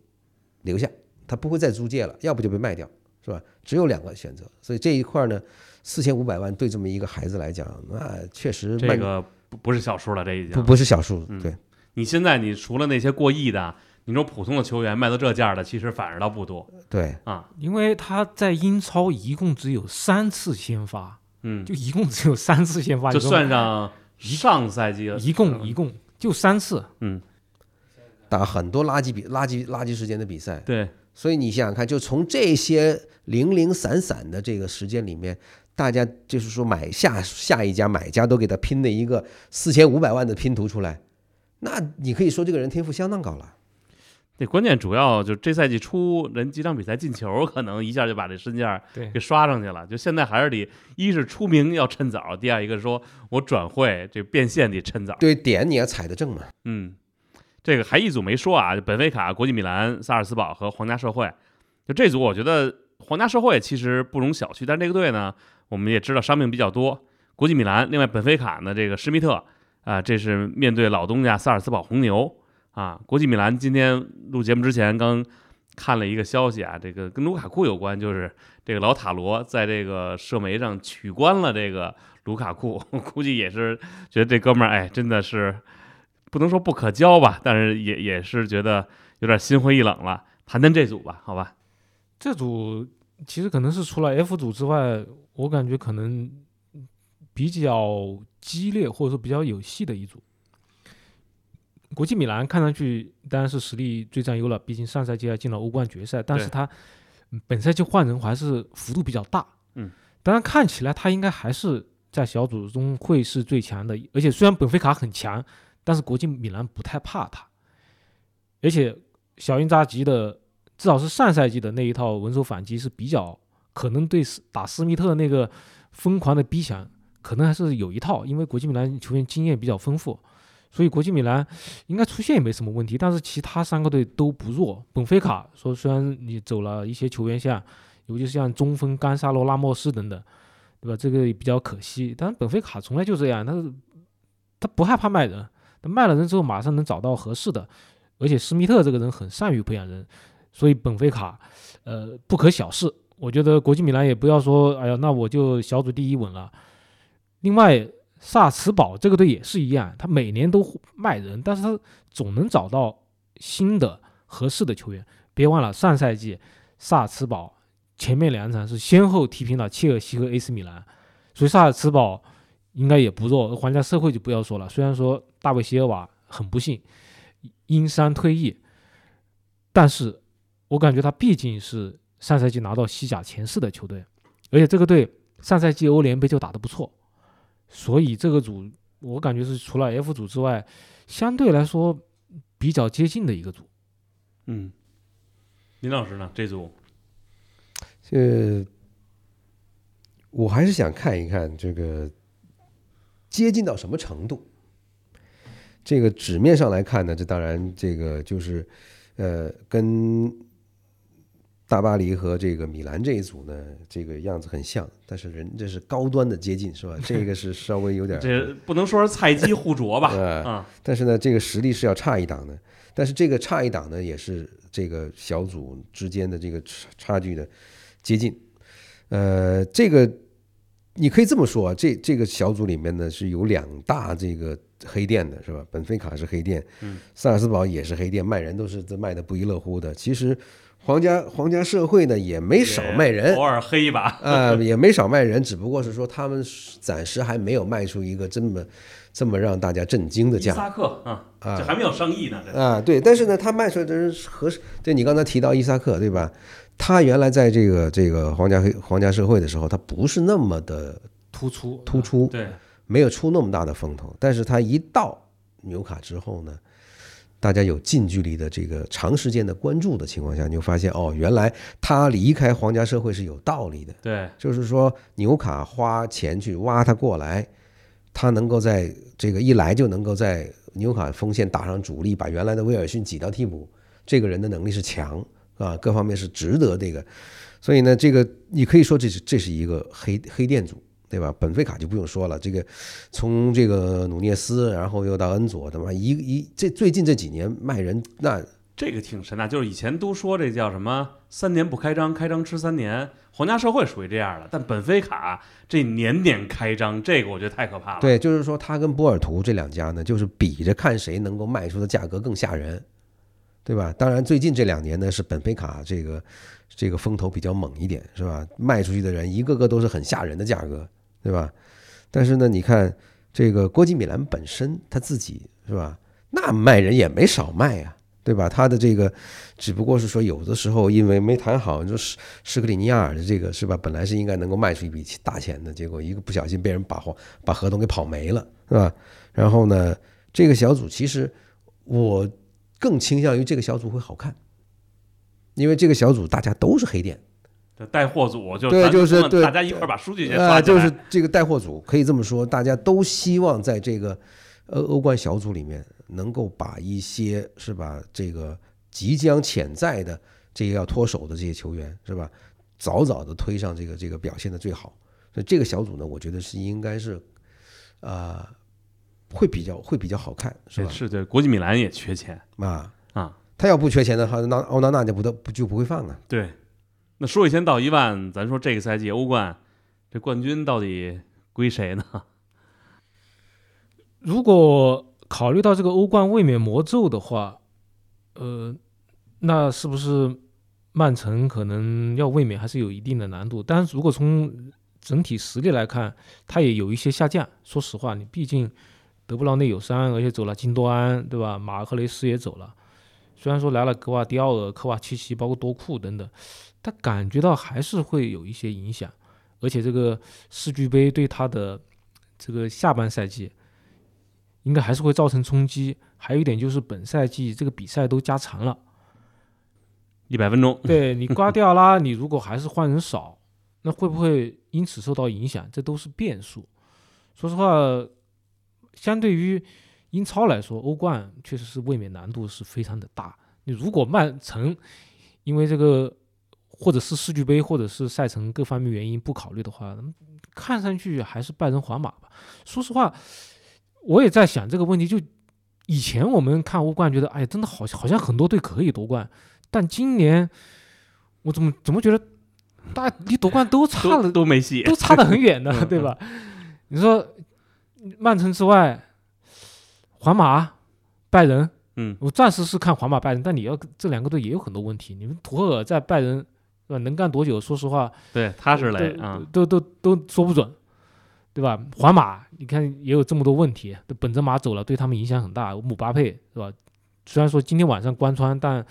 留下，他不会再租借了；要不就被卖掉，是吧？只有两个选择。所以这一块呢，四千五百万对这么一个孩子来讲，那确实这个不不是小数了，这已经不不是小数。对，你现在你除了那些过亿的，你说普通的球员卖到这价的，其实反而倒不多。对啊，因为他在英超一共只有三次先发，嗯，就一共只有三次先发，就算上。上赛季一共一共就三次，嗯，打很多垃圾比垃圾垃圾时间的比赛，对，所以你想想看，就从这些零零散散的这个时间里面，大家就是说买下下一家买家都给他拼的一个四千五百万的拼图出来，那你可以说这个人天赋相当高了。这关键主要就这赛季初人几场比赛进球，可能一下就把这身价对给刷上去了。就现在还是得，一是出名要趁早，第二一个说我转会这变现得趁早。对点你要踩得正嘛。嗯，这个还一组没说啊，本菲卡、国际米兰、萨尔斯堡和皇家社会，就这组我觉得皇家社会其实不容小觑，但这个队呢，我们也知道伤病比较多。国际米兰，另外本菲卡呢，这个施密特啊，这是面对老东家萨尔斯堡红牛啊。国际米兰今天录节目之前刚看了一个消息啊，这个跟卢卡库有关，就是这个老塔罗在这个社媒上取关了这个卢卡库，[laughs] 估计也是觉得这哥们儿哎，真的是不能说不可交吧，但是也也是觉得有点心灰意冷了。谈谈这组吧，好吧？这组其实可能是除了 F 组之外，我感觉可能比较激烈或者说比较有戏的一组。国际米兰看上去当然是实力最占优了，毕竟上赛季还进了欧冠决赛，但是对。他嗯本赛季换人还是幅度比较大。嗯，当然看起来他应该还是在小组中会是最强的，而且虽然本菲卡很强，但是国际米兰不太怕他，而且小因扎吉的至少是上赛季的那一套稳守反击是比较可能对斯打斯密特那个疯狂的逼抢，可能还是有一套，因为国际米兰球员经验比较丰富，所以国际米兰应该出线也没什么问题。但是其他三个队都不弱，本菲卡说虽然你走了一些球员像，尤其是像中锋甘萨罗拉莫斯等等，对吧？这个也比较可惜。但是本菲卡从来就这样，他是他不害怕卖人，他卖了人之后马上能找到合适的，而且施密特这个人很善于培养人，所以本菲卡呃不可小视。我觉得国际米兰也不要说，哎呀，那我就小组第一稳了。另外，萨茨堡这个队也是一样，他每年都卖人，但是他总能找到新的合适的球员。别忘了上赛季萨茨堡前面两场是先后踢平了切尔西和 AC 米兰，所以萨尔茨堡应该也不弱。皇家社会就不要说了，虽然说大卫席尔瓦很不幸因伤退役，但是我感觉他毕竟是上赛季拿到西甲前四的球队，而且这个队上赛季欧联杯就打得不错，所以这个组我感觉是除了 F 组之外，相对来说比较接近的一个组。嗯，林老师呢？这组这我还是想看一看这个接近到什么程度。这个纸面上来看呢，这当然这个就是呃跟大巴黎和这个米兰这一组呢，这个样子很像，但是人这是高端的接近是吧？[laughs] 这个是稍微有点这不能说是菜鸡互啄吧？呃啊，但是呢，这个实力是要差一档的。但是这个差一档呢，也是这个小组之间的这个差差距的接近。呃，这个你可以这么说啊，这这个小组里面呢是有两大这个黑店的，是吧？本菲卡是黑店，嗯，萨尔斯堡也是黑店，卖人都是这卖的不亦乐乎的。其实皇家皇家社会呢也没少卖人偶，尔黑一把。啊、[laughs] 也没少卖人，只不过是说他们暂时还没有卖出一个这么这么让大家震惊的价伊萨克啊，啊这还没有上亿呢。这啊，对，但是呢，他卖出来的人是合适。对你刚才提到伊萨克，对吧？他原来在这个这个皇家黑皇家社会的时候，他不是那么的突出突出，对，没有出那么大的风头。但是他一到纽卡之后呢，大家有近距离的这个长时间的关注的情况下，你就发现哦，原来他离开皇家社会是有道理的。对，就是说纽卡花钱去挖他过来，他能够在这个一来就能够在纽卡锋线打上主力，把原来的威尔逊挤到替补，这个人的能力是强啊，各方面是值得这个。所以呢，这个你可以说这是这是一个黑黑店组，对吧？本菲卡就不用说了，这个从这个努涅斯，然后又到恩佐，他妈一一这最近这几年卖人那这个挺神的，就是以前都说这叫什么“三年不开张，开张吃三年”，皇家社会属于这样的，但本菲卡这年年开张，这个我觉得太可怕了。对，就是说他跟波尔图这两家呢，就是比着看谁能够卖出的价格更吓人，对吧？当然，最近这两年呢，是本菲卡这个这个风头比较猛一点，是吧？卖出去的人一个个都是很吓人的价格，对吧？但是呢，你看这个国际米兰本身他自己是吧？那卖人也没少卖呀、对吧？他的这个只不过是说有的时候因为没谈好，就是施克里尼亚尔的这个是吧？本来是应该能够卖出一笔大钱的，结果一个不小心被人把合把合同给跑没了，是吧？然后呢，这个小组其实我更倾向于这个小组会好看，因为这个小组大家都是黑店，带货组就对就是对大家一块儿把数据先来，就是这个带货组可以这么说，大家都希望在这个呃欧冠小组里面能够把一些是吧这个即将潜在的这个要脱手的这些球员是吧，早早的推上这个这个表现的最好。所以这个小组呢，我觉得是应该是啊、会比较会比较好看是吧？是的，国际米兰也缺钱啊啊，他要不缺钱的话，那奥纳纳就不得不就不会放了。对。那说一千道一万，咱说这个赛季欧冠这冠军到底归谁呢？[laughs] 如果考虑到这个欧冠卫冕魔咒的话，呃，那是不是曼城可能要卫冕还是有一定的难度？但是如果从整体实力来看，它也有一些下降。说实话，你毕竟德布劳内有伤，而且走了金多安，对吧？马克雷斯也走了，虽然说来了格瓦迪奥尔、科瓦契奇，包括多库等等，但感觉到还是会有一些影响。而且这个世俱杯对他的这个下半赛季应该还是会造成冲击。还有一点就是本赛季这个比赛都加长了，一百分钟，对你瓜迪奥拉，你如果还是换人少，那会不会因此受到影响？这都是变数。说实话，相对于英超来说，欧冠确实是卫冕难度是非常的大。你如果曼城因为这个或者是世俱杯或者是赛程各方面原因不考虑的话，看上去还是拜仁、皇马吧。说实话，我也在想这个问题。就以前我们看欧冠，觉得哎，真的好像好像很多队可以夺冠，但今年我怎么怎么觉得大家离夺冠都差都了，都没戏。都差得很远的，[laughs] 嗯对吧？你说曼城之外，皇马、拜仁，嗯，我暂时是看皇马、拜仁，但你要这两个队也有很多问题。你们图赫尔在拜仁，对吧？能干多久？说实话，对，他是雷都啊，都都都说不准，对吧？皇马，你看也有这么多问题，本泽马走了，对他们影响很大。姆巴佩，是吧？虽然说今天晚上关窗，但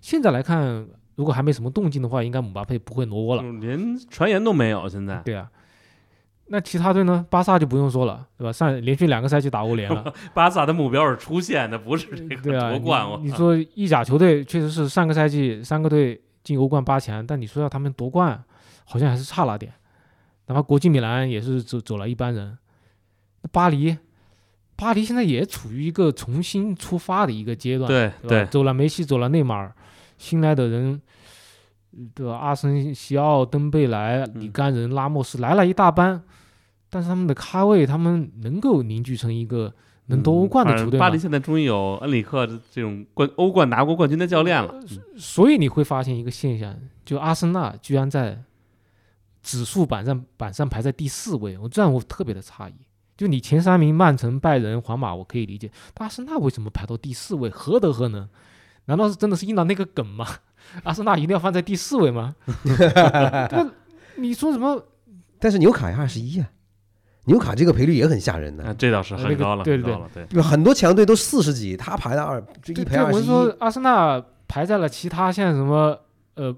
现在来看，如果还没什么动静的话，应该姆巴佩不会挪窝了。连传言都没有。现在对啊，那其他队呢？巴萨就不用说了，对吧？上连续两个赛季打欧联了，[laughs] 巴萨的目标是出线的，不是这个夺冠。你说意甲球队确实是上个赛季三个队进欧冠八强，但你说要他们夺冠，好像还是差了点。哪怕国际米兰也是走走了一般人，巴黎，巴黎现在也处于一个重新出发的一个阶段，对对走了梅西，走了内马尔，新来的人，对吧？阿森西奥、登贝莱、里嗯甘人、拉莫斯来了一大班，但是他们的咖位，他们能够凝聚成一个能夺欧冠的球队？嗯巴黎现在终于有恩里克的这种冠欧冠拿过冠军的教练了。所以你会发现一个现象，就阿森纳居然在指数榜上榜上排在第四位，我这让我特别的诧异。就你前三名曼城、拜仁、皇马我可以理解，但阿森纳为什么排到第四位？何德何能？难道是真的是应了那个梗吗？[laughs] 阿森纳一定要放在第四位吗？[laughs] [laughs] 那你说什么？但是纽卡也二十一啊，纽卡这个赔率也很吓人的啊，，这倒是很高了，对对很高了，对。有很多强队都四十几，他排到二，就一对对，赔二十一。我是说阿森纳排在了其他像什么呃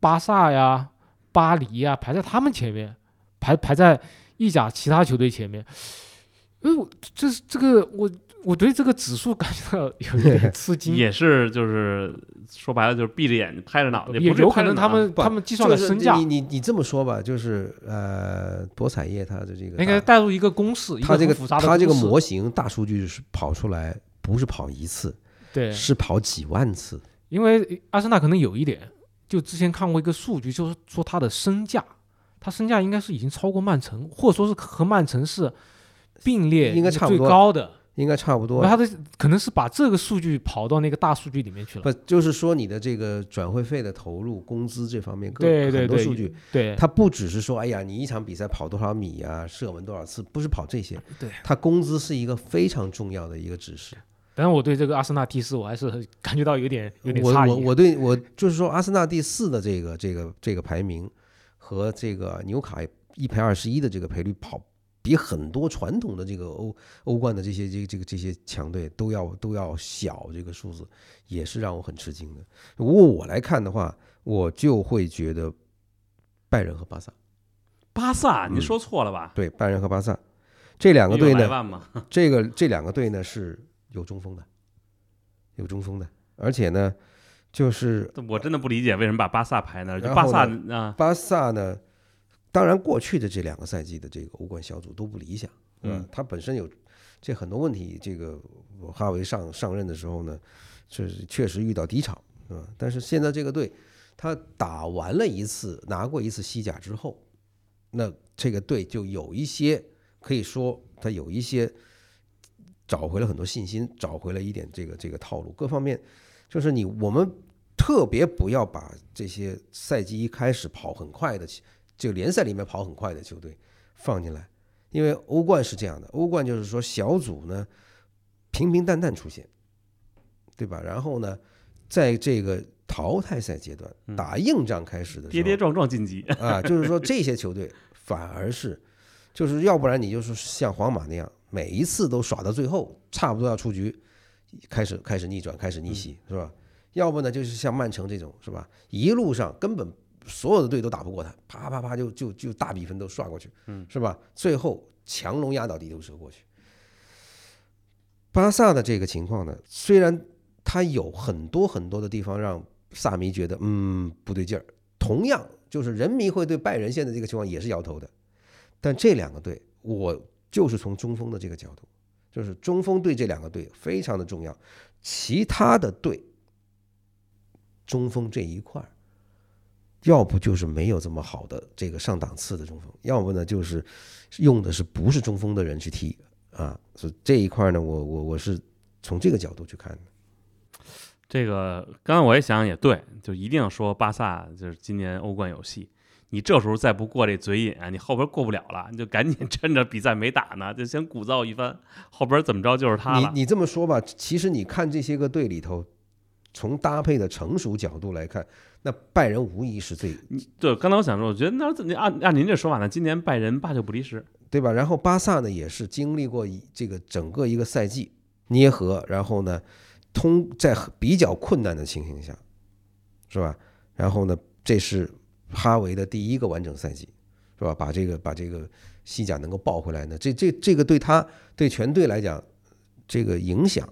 巴萨呀、巴黎呀，排在他们前面，排排在意甲其他球队前面。因为我这是这个我我对这个指数感觉到有一点吃惊，[laughs] 也是，就是说白了，就是闭着眼睛拍着脑袋，也有可能他们他们计算了就是身价你，你你这么说吧，就是呃，博彩业它的这个应该带入一个公式，它这个它这个模型大数据是跑出来，不是跑一次，对，是跑几万次。因为阿森纳可能有一点，就之前看过一个数据，就是说它的身价，它身价应该是已经超过曼城，或者说是和曼城是并列最应该差不多高的。应该差不多那，他的可能是把这个数据跑到那个大数据里面去了。不就是说你的这个转会费的投入、工资这方面各对对对很多数据，对，他不只是说哎呀，你一场比赛跑多少米啊、射门多少次，不是跑这些，对，他工资是一个非常重要的一个指示。但是我对这个阿森纳第四，我还是感觉到有点有点我我诧异。我对我就是说，阿森纳第四的这个这个这个排名和这个纽卡一赔二十一的这个赔率跑，比很多传统的这个欧欧冠的这些这这个这些强队都要都要小，这个数字也是让我很吃惊的。如果我来看的话，我就会觉得拜仁和巴萨，巴萨，嗯。你说错了吧？对拜仁和巴萨。这两个队呢，[laughs] 这个这两个队呢是有中锋的，有中锋的，而且呢，就是我真的不理解为什么把巴萨排那儿，就巴萨呢啊，巴萨呢，当然过去的这两个赛季的这个欧冠小组都不理想？嗯他本身有这很多问题，这个哈维上上任的时候呢，是确实遇到低潮，嗯？但是现在这个队，他打完了一次拿过一次西甲之后，那这个队就有一些可以说他有一些找回了很多信心，找回了一点这个这个套路，各方面就是你我们特别不要把这些赛季一开始跑很快的，这个联赛里面跑很快的球队放进来，因为欧冠是这样的，欧冠就是说小组呢平平淡淡出现，对吧？然后呢，在这个淘汰赛阶段嗯打硬仗开始的时候，跌跌撞撞晋级，啊，就是说这些球队反而是，就是要不然你就是像皇马那样，每一次都耍到最后，差不多要出局，开始开始逆转，开始逆袭，是吧？要不呢就是像曼城这种，是吧？一路上根本所有的队都打不过他，啪啪啪就就就大比分都刷过去，嗯，是吧？最后强龙压倒地头蛇过去。巴萨的这个情况呢，虽然他有很多很多的地方让萨迷觉得嗯不对劲儿，同样就是人迷会对拜仁现在这个情况也是摇头的，但这两个队，我就是从中锋的这个角度，就是中锋对这两个队非常的重要，其他的队，中锋这一块儿，要不就是没有这么好的这个上档次的中锋，要不呢就是用的是不是中锋的人去踢啊，所以这一块呢，我我我是从这个角度去看的。这个刚才我也想也对，就一定要说巴萨就是今年欧冠有戏。你这时候再不过这嘴瘾啊，你后边过不了了，你就赶紧趁着比赛没打呢，[laughs] 就先鼓噪一番，后边怎么着就是他了。你你这么说吧，其实你看这些个队里头，从搭配的成熟角度来看，那拜仁无疑是最对，刚才我想说，我觉得那按按您这说法呢？今年拜仁八九不离十，对吧？然后巴萨呢也是经历过一这个整个一个赛季捏合，然后呢通在比较困难的情形下，是吧？然后呢，这是哈维的第一个完整赛季，是吧？把这个把这个西甲能够抱回来呢，这这这个对他对全队来讲，这个影响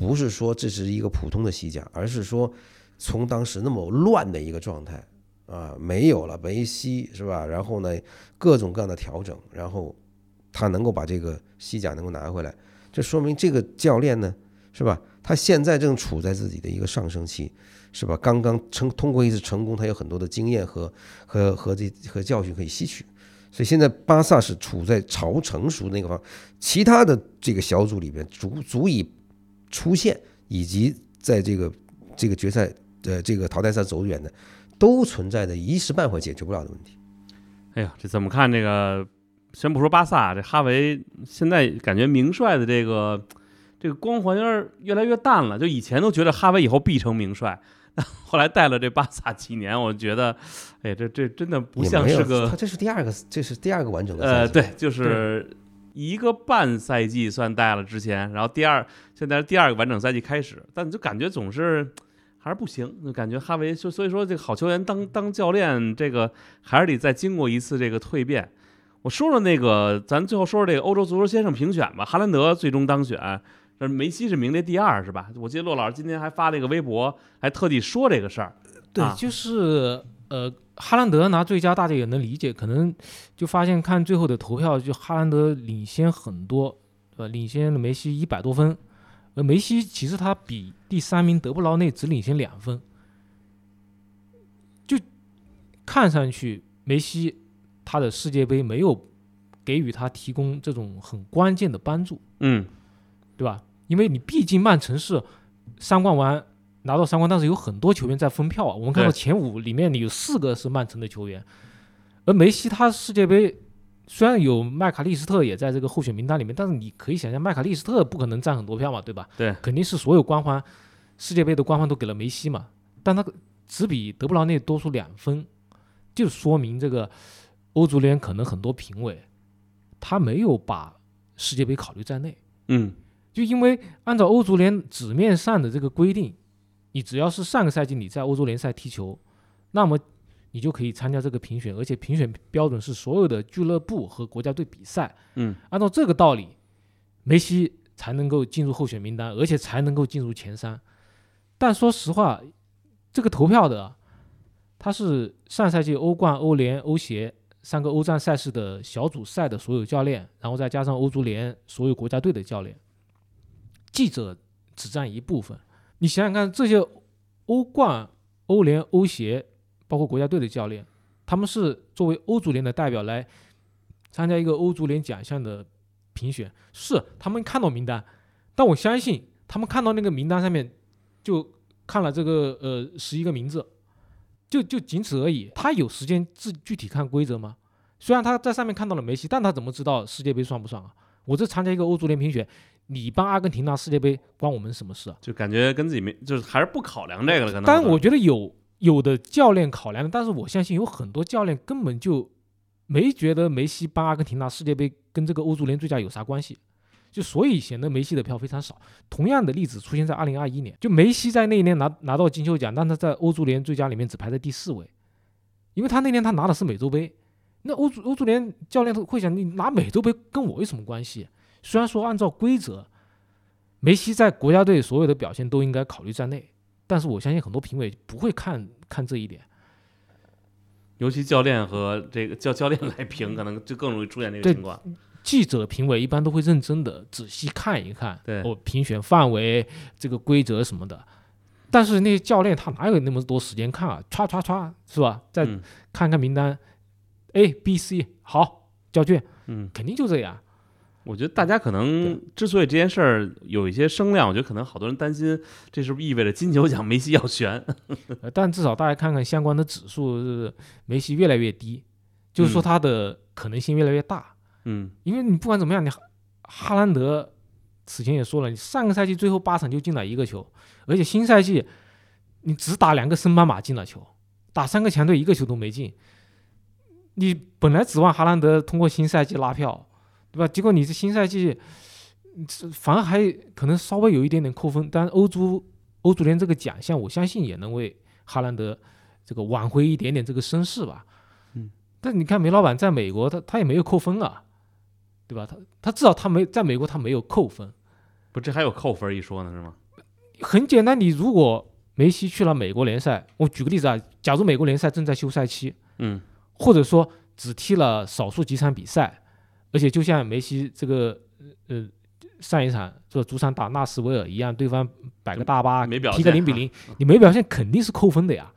不是说这是一个普通的西甲，而是说从当时那么乱的一个状态啊，没有了梅西是吧？然后呢，各种各样的调整，然后他能够把这个西甲能够拿回来，这说明这个教练呢，是吧？他现在正处在自己的一个上升期，是吧？刚刚成通过一次成功，他有很多的经验和和和这和教训可以吸取，所以现在巴萨是处在朝成熟那个方，其他的这个小组里边足足以出现，以及在这个这个决赛的这个淘汰赛走远的，都存在着一时半会解决不了的问题。哎呀，这怎么看这个？先不说巴萨，这哈维现在感觉名帅的这个这个光环有点越来越淡了。就以前都觉得哈维以后必成名帅，[laughs] 那后来带了这巴萨几年，我觉得，哎，这这真的不像是个他这是第二个，这是第二个完整的呃，赛季对，就是一个半赛季算带了之前，然后第二现在是第二个完整赛季开始，但就感觉总是还是不行，就感觉哈维就所以说这个好球员当 [laughs] 当教练，这个还是得再经过一次这个蜕变。我说说那个，咱最后说说这个欧洲足球先生评选吧。哈兰德最终当选，这梅西是名列第二，是吧？我记得骆老师今天还发了一个微博，还特地说这个事儿。对，啊就是呃，哈兰德拿最佳大家也能理解，可能就发现看最后的投票，就哈兰德领先很多，对吧？领先了梅西一百多分，而梅西其实他比第三名德布劳内只领先两分，就看上去梅西他的世界杯没有给予他提供这种很关键的帮助，嗯，对吧？因为你毕竟曼城是三冠王拿到三冠，但是有很多球员在分票啊。我们看到前五里面有四个是曼城的球员，而梅西他世界杯虽然有麦卡利斯特也在这个候选名单里面，但是你可以想象麦卡利斯特不可能占很多票嘛，对吧？对，肯定是所有光环世界杯的光环都给了梅西嘛，但他只比德布劳内多出两分，就说明这个欧足联可能很多评委他没有把世界杯考虑在内。嗯，就因为按照欧足联纸面上的这个规定，你只要是上个赛季你在欧洲联赛踢球，那么你就可以参加这个评选，而且评选标准是所有的俱乐部和国家队比赛。嗯，按照这个道理，梅西才能够进入候选名单，而且才能够进入前三。但说实话，这个投票的他是上赛季欧冠、欧联、欧协三个欧战赛事的小组赛的所有教练，然后再加上欧足联所有国家队的教练，记者只占一部分。你想想看，这些欧冠、欧联、欧协，包括国家队的教练，他们是作为欧足联的代表来参加一个欧足联奖项的评选，是他们看到名单，但我相信他们看到那个名单上面就看了这个呃十一个名字，就就仅此而已。他有时间自具体看规则吗？虽然他在上面看到了梅西，但他怎么知道世界杯算不算啊？我这参加一个欧足联评选，你帮阿根廷拿世界杯关我们什么事啊？就感觉跟自己没，就是还是不考量这个了，可能。当然，我觉得有有的教练考量的，但是我相信有很多教练根本就没觉得梅西帮阿根廷拿世界杯跟这个欧足联最佳有啥关系，就所以显得梅西的票非常少。同样的例子出现在二零二一年，就梅西在那一年拿拿到金球奖，但他在欧足联最佳里面只排在第四位，因为他那年他拿的是美洲杯。那欧足欧足联教练会想，你拿美洲杯跟我有什么关系？虽然说按照规则，梅西在国家队所有的表现都应该考虑在内，但是我相信很多评委不会看看这一点。尤其教练和这个教教练来评，可能就更容易出现这个情况。记者评委一般都会认真的仔细看一看，对哦，评选范围、这个规则什么的。但是那些教练他哪有那么多时间看啊？歘歘歘，是吧？再嗯看看名单，A、B、C，好，交卷，嗯，肯定就这样。我觉得大家可能之所以这件事儿有一些声量，我觉得可能好多人担心，这是不是意味着金球奖梅西要悬？[laughs] 呃，但至少大家看看相关的指数，是梅西越来越低，就是说嗯他的可能性越来越大。嗯，因为你不管怎么样，你哈哈兰德此前也说了，你上个赛季最后八场就进了一个球，而且新赛季你只打两个升班马进了球，打三个强队一个球都没进。你本来指望哈兰德通过新赛季拉票，对吧？结果你这新赛季，嗯反而还可能稍微有一点点扣分。但欧足欧足联这个奖项，我相信也能为哈兰德这个挽回一点点这个声势吧。嗯，但你看梅老板在美国，他他也没有扣分啊，对吧？他他至少他没在美国他没有扣分。不，这还有扣分一说呢，是吗？很简单，你如果梅西去了美国联赛，我举个例子啊，假如美国联赛正在休赛期，嗯或者说只踢了少数几场比赛，而且就像梅西这个呃上一场做主场打纳什维尔一样，对方摆个大巴踢个零比零，你没表现肯定是扣分的呀，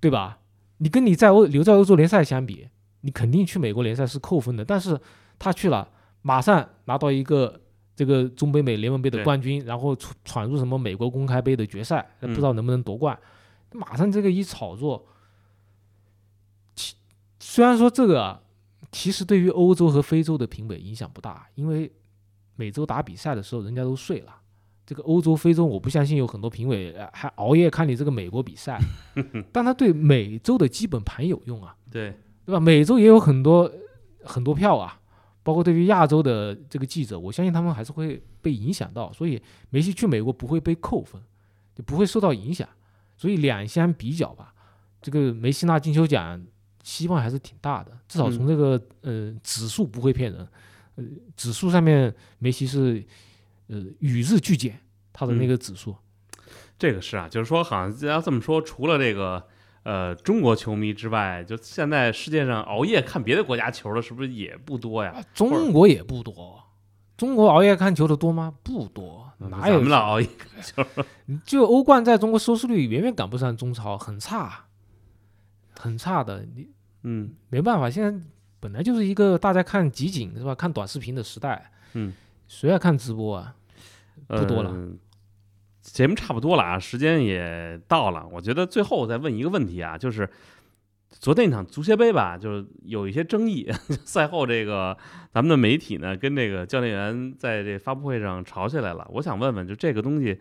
对吧？你跟你在欧留在欧洲联赛相比，你肯定去美国联赛是扣分的，但是他去了，马上拿到一个这个中北美联盟杯的冠军，然后闯闯入什么美国公开杯的决赛，不嗯知道能不能夺冠，马上这个一炒作。其虽然说这个啊其实对于欧洲和非洲的评委影响不大，因为每周打比赛的时候人家都睡了。这个欧洲、非洲，我不相信有很多评委呃还熬夜看你这个美国比赛，[laughs] 但他对美洲的基本盘有用啊，对，对吧？美洲也有很多很多票啊，包括对于亚洲的这个记者，我相信他们还是会被影响到，所以梅西去美国不会被扣分，就不会受到影响。所以两相比较吧，这个梅西拿金球奖希望还是挺大的，至少从这个、呃指数不会骗人，呃指数上面梅西是呃与日俱减，他的那个指数。这个是啊，就是说，好像要这么说，除了这个呃中国球迷之外，就现在世界上熬夜看别的国家球的，是不是也不多呀？中国也不多，中国熬夜看球的多吗？不多，哪有咱们？老熬夜看球？[laughs] 就欧冠在中国收视率远远赶不上中超，很差，很差的。你嗯没办法，现在本来就是一个大家看集锦是吧？看短视频的时代，嗯，谁爱看直播啊？不多了呃节目差不多了啊，时间也到了。我觉得最后我再问一个问题啊，就是昨天那场足协杯吧，就是有一些争议。[laughs] 赛后这个咱们的媒体呢，跟这个教练员在这发布会上吵起来了。我想问问，就这个东西，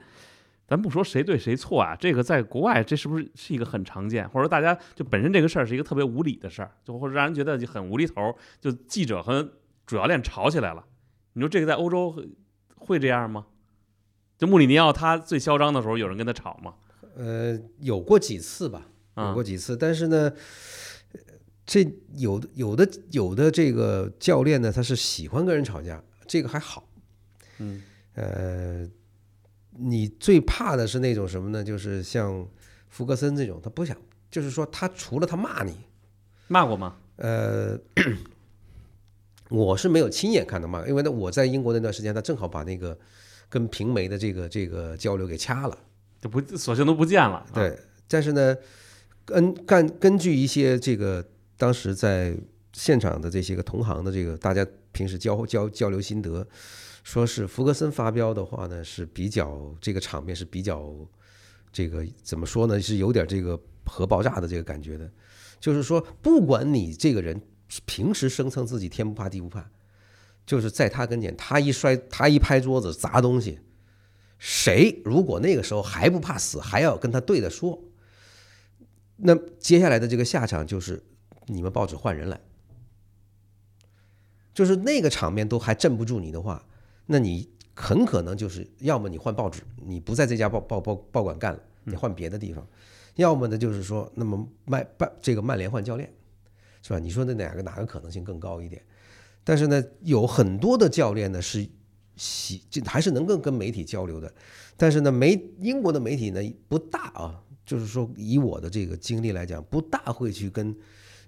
咱不说谁对谁错啊，这个在国外这是不是是一个很常见，或者说大家就本身这个事儿是一个特别无理的事儿，就或者让人觉得就很无厘头，就记者和主教练吵起来了。你说这个在欧洲会会这样吗？就穆里尼奥他最嚣张的时候，有人跟他吵吗？呃，有过几次吧，有啊过，几次，但是呢，这有的有的有的这个教练呢，他是喜欢跟人吵架，这个还好。嗯呃，你最怕的是那种什么呢？就是像福格森这种，他不想，就是说他除了他骂你，骂过吗？呃，我是没有亲眼看到骂，因为呢我在英国那段时间，他正好把那个跟平媒的这个这个交流给掐了。就不索性都不见了。啊，对，但是呢，根根根据一些这个当时在现场的这些个同行的这个大家平时交交交流心得，说是福格森发飙的话呢是比较这个场面是比较这个怎么说呢是有点这个核爆炸的这个感觉的，就是说不管你这个人平时声称自己天不怕地不怕，就是在他跟前他一摔他一拍桌子砸东西。谁如果那个时候还不怕死，还要跟他对着说，那接下来的这个下场就是你们报纸换人来，就是那个场面都还镇不住你的话，那你很可能就是要么你换报纸，你不在这家报报报报馆干了，你换别的地方；要么呢就是说，那么曼曼这个曼联换教练，是吧？你说那哪个哪个可能性更高一点？但是呢，有很多的教练呢是喜，就还是能够跟媒体交流的。但是呢，媒英国的媒体呢不大啊，就是说以我的这个经历来讲，不大会去跟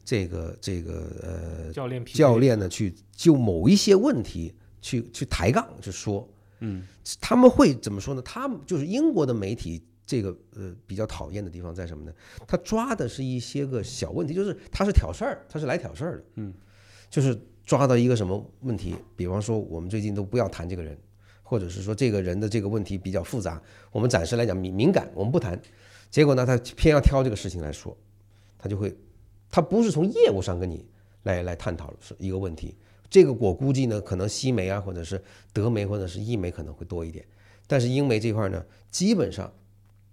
这个这个呃教练教练呢去就某一些问题去去抬杠去说，嗯，他们会怎么说呢？他们就是英国的媒体，这个呃比较讨厌的地方在什么呢？他抓的是一些个小问题，就是他是挑事儿，他是来挑事儿的，嗯，就是抓到一个什么问题，比方说我们最近都不要谈这个人，或者是说这个人的这个问题比较复杂，我们暂时来讲敏敏感，我们不谈。结果呢，他偏要挑这个事情来说，他就会，他不是从业务上跟你来来探讨是一个问题。这个我估计呢，可能西媒啊，或者是德媒或者是意媒可能会多一点，但是英媒这块呢，基本上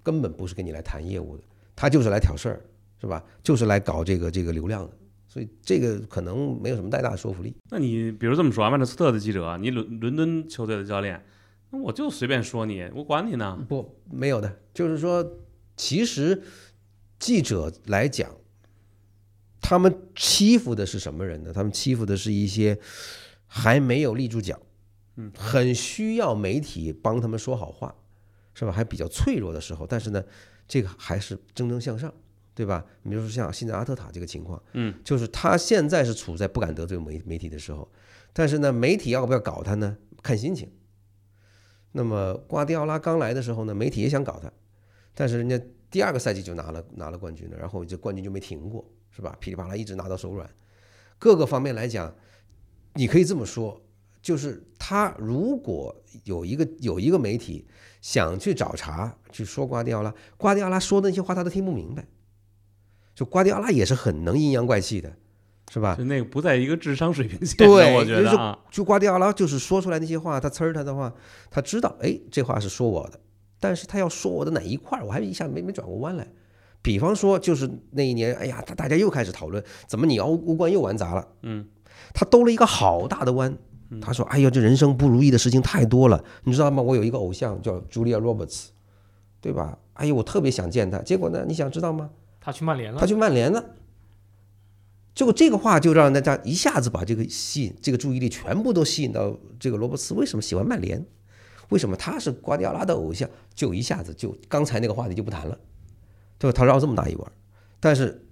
根本不是跟你来谈业务的，他就是来挑事儿，是吧？就是来搞这个这个流量的，所以这个可能没有什么太大的说服力。那你比如这么说，曼彻斯特的记者，你伦伦敦球队的教练，那我就随便说你，我管你呢。不，没有的，就是说，其实记者来讲，他们欺负的是什么人呢？他们欺负的是一些还没有立住脚，嗯，很需要媒体帮他们说好话，是吧？还比较脆弱的时候，但是呢，这个还是蒸蒸向上，对吧？你比如说像现在阿特塔这个情况，嗯，就是他现在是处在不敢得罪媒媒体的时候，但是呢，媒体要不要搞他呢？看心情。那么瓜迪奥拉刚来的时候呢，媒体也想搞他，但是人家第二个赛季就拿了拿了冠军了，然后这冠军就没停过，是吧？噼里啪啦一直拿到手软。各个方面来讲，你可以这么说，就是他如果有一个有一个媒体想去找茬去说瓜迪奥拉，瓜迪奥拉说的那些话他都听不明白。就瓜迪奥拉也是很能阴阳怪气的，是吧？就那个不在一个智商水平线的，对我觉得啊，就瓜迪奥拉就是说出来那些话，他呲儿他的话，他知道，哎，这话是说我的，但是他要说我的哪一块儿，我还一下没没转过弯来。比方说，就是那一年，哎呀，大大家又开始讨论，怎么你欧欧冠又玩砸了？嗯，他兜了一个好大的弯。他说：“哎呀，这人生不如意的事情太多了，你知道吗？我有一个偶像叫 Julia Roberts，对吧？哎呦，我特别想见他。结果呢，你想知道吗？他去曼联了他，去曼联了。结果这个话就让大家一下子把这个吸引，这个注意力全部都吸引到这个罗伯茨为什么喜欢曼联？为什么他是瓜迪奥拉的偶像？就一下子就刚才那个话题就不谈了，对吧？他绕这么大一弯儿，但是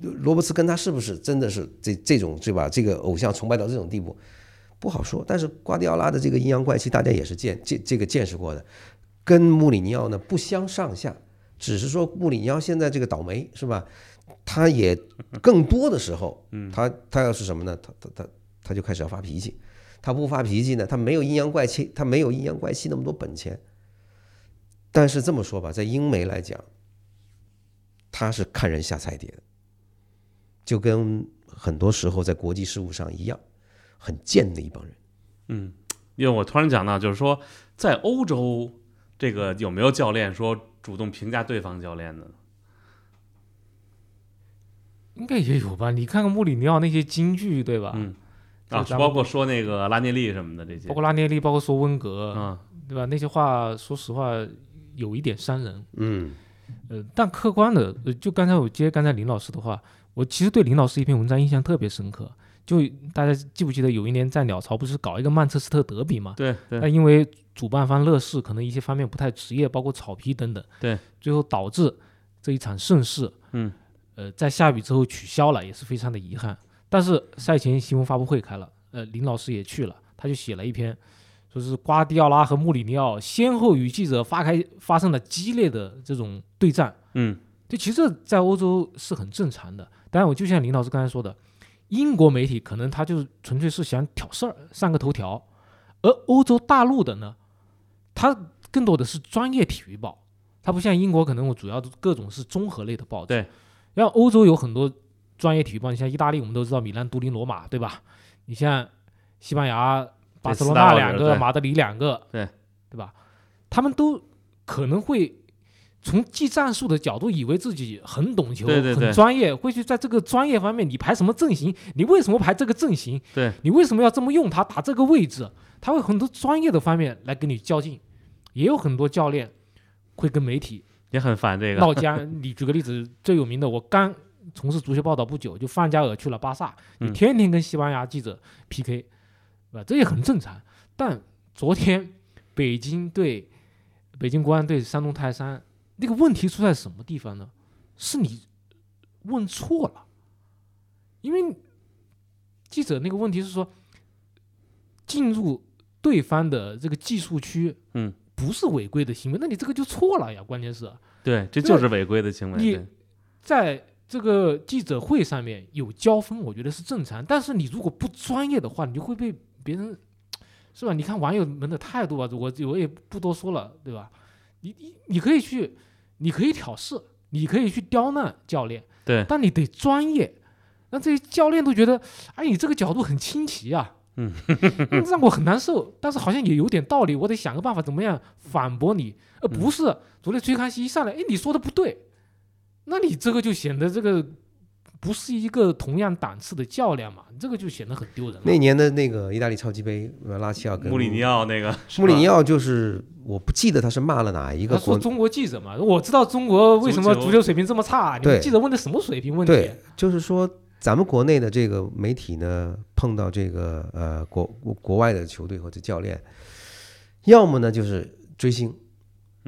罗伯茨跟他是不是真的是这这种对吧？这个偶像崇拜到这种地步不好说。但是瓜迪奥拉的这个阴阳怪气，大家也是见见这个见识过的，跟穆里尼奥呢不相上下。只是说穆里尼奥现在这个倒霉是吧？他也更多的时候，他他要是什么呢？他他他他就开始要发脾气。他不发脾气呢，他没有阴阳怪气，他没有阴阳怪气那么多本钱。但是这么说吧，在英媒来讲，他是看人下菜碟的，就跟很多时候在国际事务上一样，很贱的一帮人。嗯，因为我突然讲到，就是说，在欧洲，这个有没有教练说主动评价对方教练的呢？应该也有吧？你看看穆里尼奥那些金句，对吧？嗯啊，包括说那个拉涅利什么的这些包，括拉涅利，包括说温格，嗯，对吧？那些话，说实话，有一点伤人。嗯呃，但客观的，呃，就刚才我接刚才林老师的话，我其实对林老师一篇文章印象特别深刻，就大家记不记得有一年在鸟巢不是搞一个曼彻斯特德比嘛？对那因为主办方乐视可能一些方面不太职业，包括草皮等等，对，最后导致这一场盛世，嗯，呃，在下雨之后取消了，也是非常的遗憾。但是赛前新闻发布会开了，呃，林老师也去了，他就写了一篇，说是瓜迪奥拉和穆里尼奥先后与记者发开发生了激烈的这种对战。嗯这其实在欧洲是很正常的。当然，我就像林老师刚才说的，英国媒体可能他就是纯粹是想挑事儿，上个头条，而欧洲大陆的呢，它更多的是专业体育报，它不像英国可能我主要各种是综合类的报纸。对，然后欧洲有很多专业体育报，你像意大利，我们都知道米兰、都灵、罗马，对吧？你像西班牙巴塞罗那两个，马德里两个，对对吧？他们都可能会从技战术的角度，以为自己很懂球、对对对很专业，会去在这个专业方面，你排什么阵型？你为什么排这个阵型？对你为什么要这么用它打这个位置？他会很多专业的方面来跟你较劲，也有很多教练会跟媒体也很烦这个。闹 [laughs] 僵。你举个例子，最有名的，我刚从事足球报道不久，就范加尔去了巴萨，你嗯天天跟西班牙记者 PK，对吧？这也很正常。但昨天北京对北京国安对山东泰山，那个问题出在什么地方呢？是你问错了，因为记者那个问题是说进入对方的这个技术区，嗯，不是违规的行为，那你这个就错了呀。关键是。对，这就是违规的行为。你对在这个记者会上面有交锋，我觉得是正常。但是你如果不专业的话，你就会被别人，是吧？你看网友们的态度啊，我我也不多说了，对吧？你你你可以去，你可以挑事，你可以去刁难教练，对但你得专业。那这些教练都觉得，哎，你这个角度很清奇啊，嗯，让我很难受。但是好像也有点道理，我得想个办法怎么样反驳你，而不是昨天崔康熙一上来，哎，你说的不对，那你这个就显得这个不是一个同样档次的较量嘛，这个就显得很丢人了。那年的那个意大利超级杯，呃拉齐奥跟穆里尼奥那个穆里尼奥就是我不记得他是骂了哪一个国他说中国记者嘛，我知道中国为什么足球水平这么差，你们记者问的什么水平问题？对，就是说咱们国内的这个媒体呢，碰到这个呃国国国外的球队或者教练，要么呢就是追星，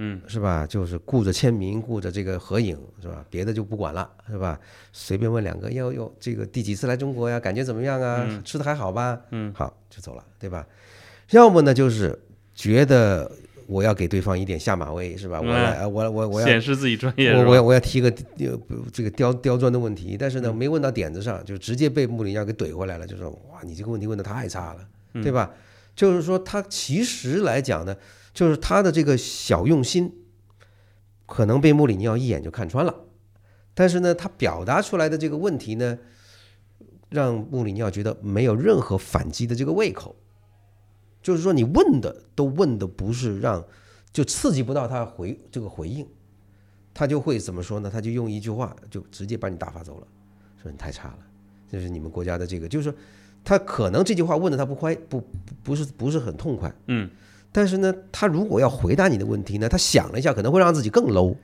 嗯是吧？就是顾着签名，顾着这个合影，是吧？别的就不管了，是吧？随便问两个，哟哟，这个第几次来中国呀？感觉怎么样啊？嗯吃的还好吧？嗯好就走了，对吧？要么呢就是觉得我要给对方一点下马威，是吧？我嗯来，我我我要显示自己专业我我要？我要提个这个刁刁钻的问题，但是呢嗯没问到点子上，就直接被穆里尼奥给怼回来了，就说哇你这个问题问的太差了，嗯对吧？就是说他其实来讲呢，就是他的这个小用心，可能被穆里尼奥一眼就看穿了，但是呢他表达出来的这个问题呢，让穆里尼奥觉得没有任何反击的这个胃口，就是说你问的都问的不是让，就刺激不到他回这个回应。他就会怎么说呢？他就用一句话就直接把你打发走了，说你太差了，这是你们国家的这个，就是说他可能这句话问的他不快不不不是不是很痛快，嗯，但是呢，他如果要回答你的问题呢，他想了一下，可能会让自己更 low，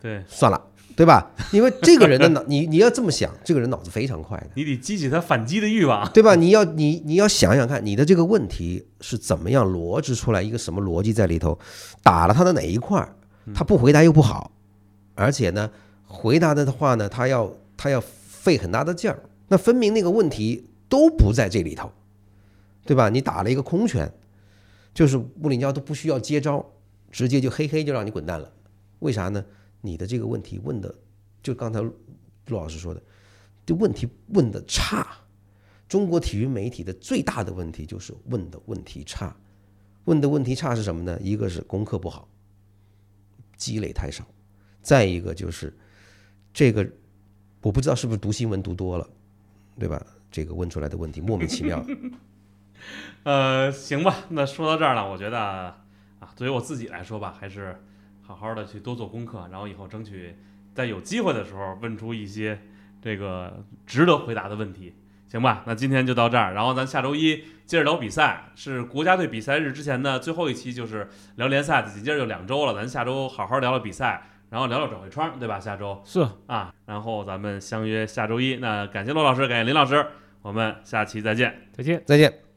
对算了，对吧？因为这个人的脑，[laughs] 你你要这么想，这个人脑子非常快的。你得激起他反击的欲望。对吧？你要你你要想想看，你的这个问题是怎么样逻辑出来一个什么逻辑在里头，打了他的哪一块儿，他不回答又不好，而且呢，回答的话呢，他要他要费很大的劲儿，那分明那个问题都不在这里头，对吧？你打了一个空拳，就是穆里尼奥都不需要接招，直接就嘿嘿就让你滚蛋了，为啥呢？你的这个问题问的，就刚才陆老师说的，这问题问的差。中国体育媒体的最大的问题就是问的问题差，问的问题差是什么呢？一个是功课不好，积累太少，再一个就是这个我不知道是不是读新闻读多了，对吧？这个问出来的问题莫名其妙，[laughs] 呃，行吧，那说到这儿了，我觉得啊，作为我自己来说吧，还是好好的去多做功课，然后以后争取在有机会的时候问出一些这个值得回答的问题，行吧？[laughs] 那今天就到这儿，然后咱下周一接着聊比赛，是国家队比赛日之前的最后一期，就是聊联赛的，紧接着就两周了，咱下周好好聊聊比赛，然后聊聊转会窗，对吧？下周是啊，然后咱们相约下周一。那感谢罗老师，感谢林老师，我我们下期再见。再见。再见。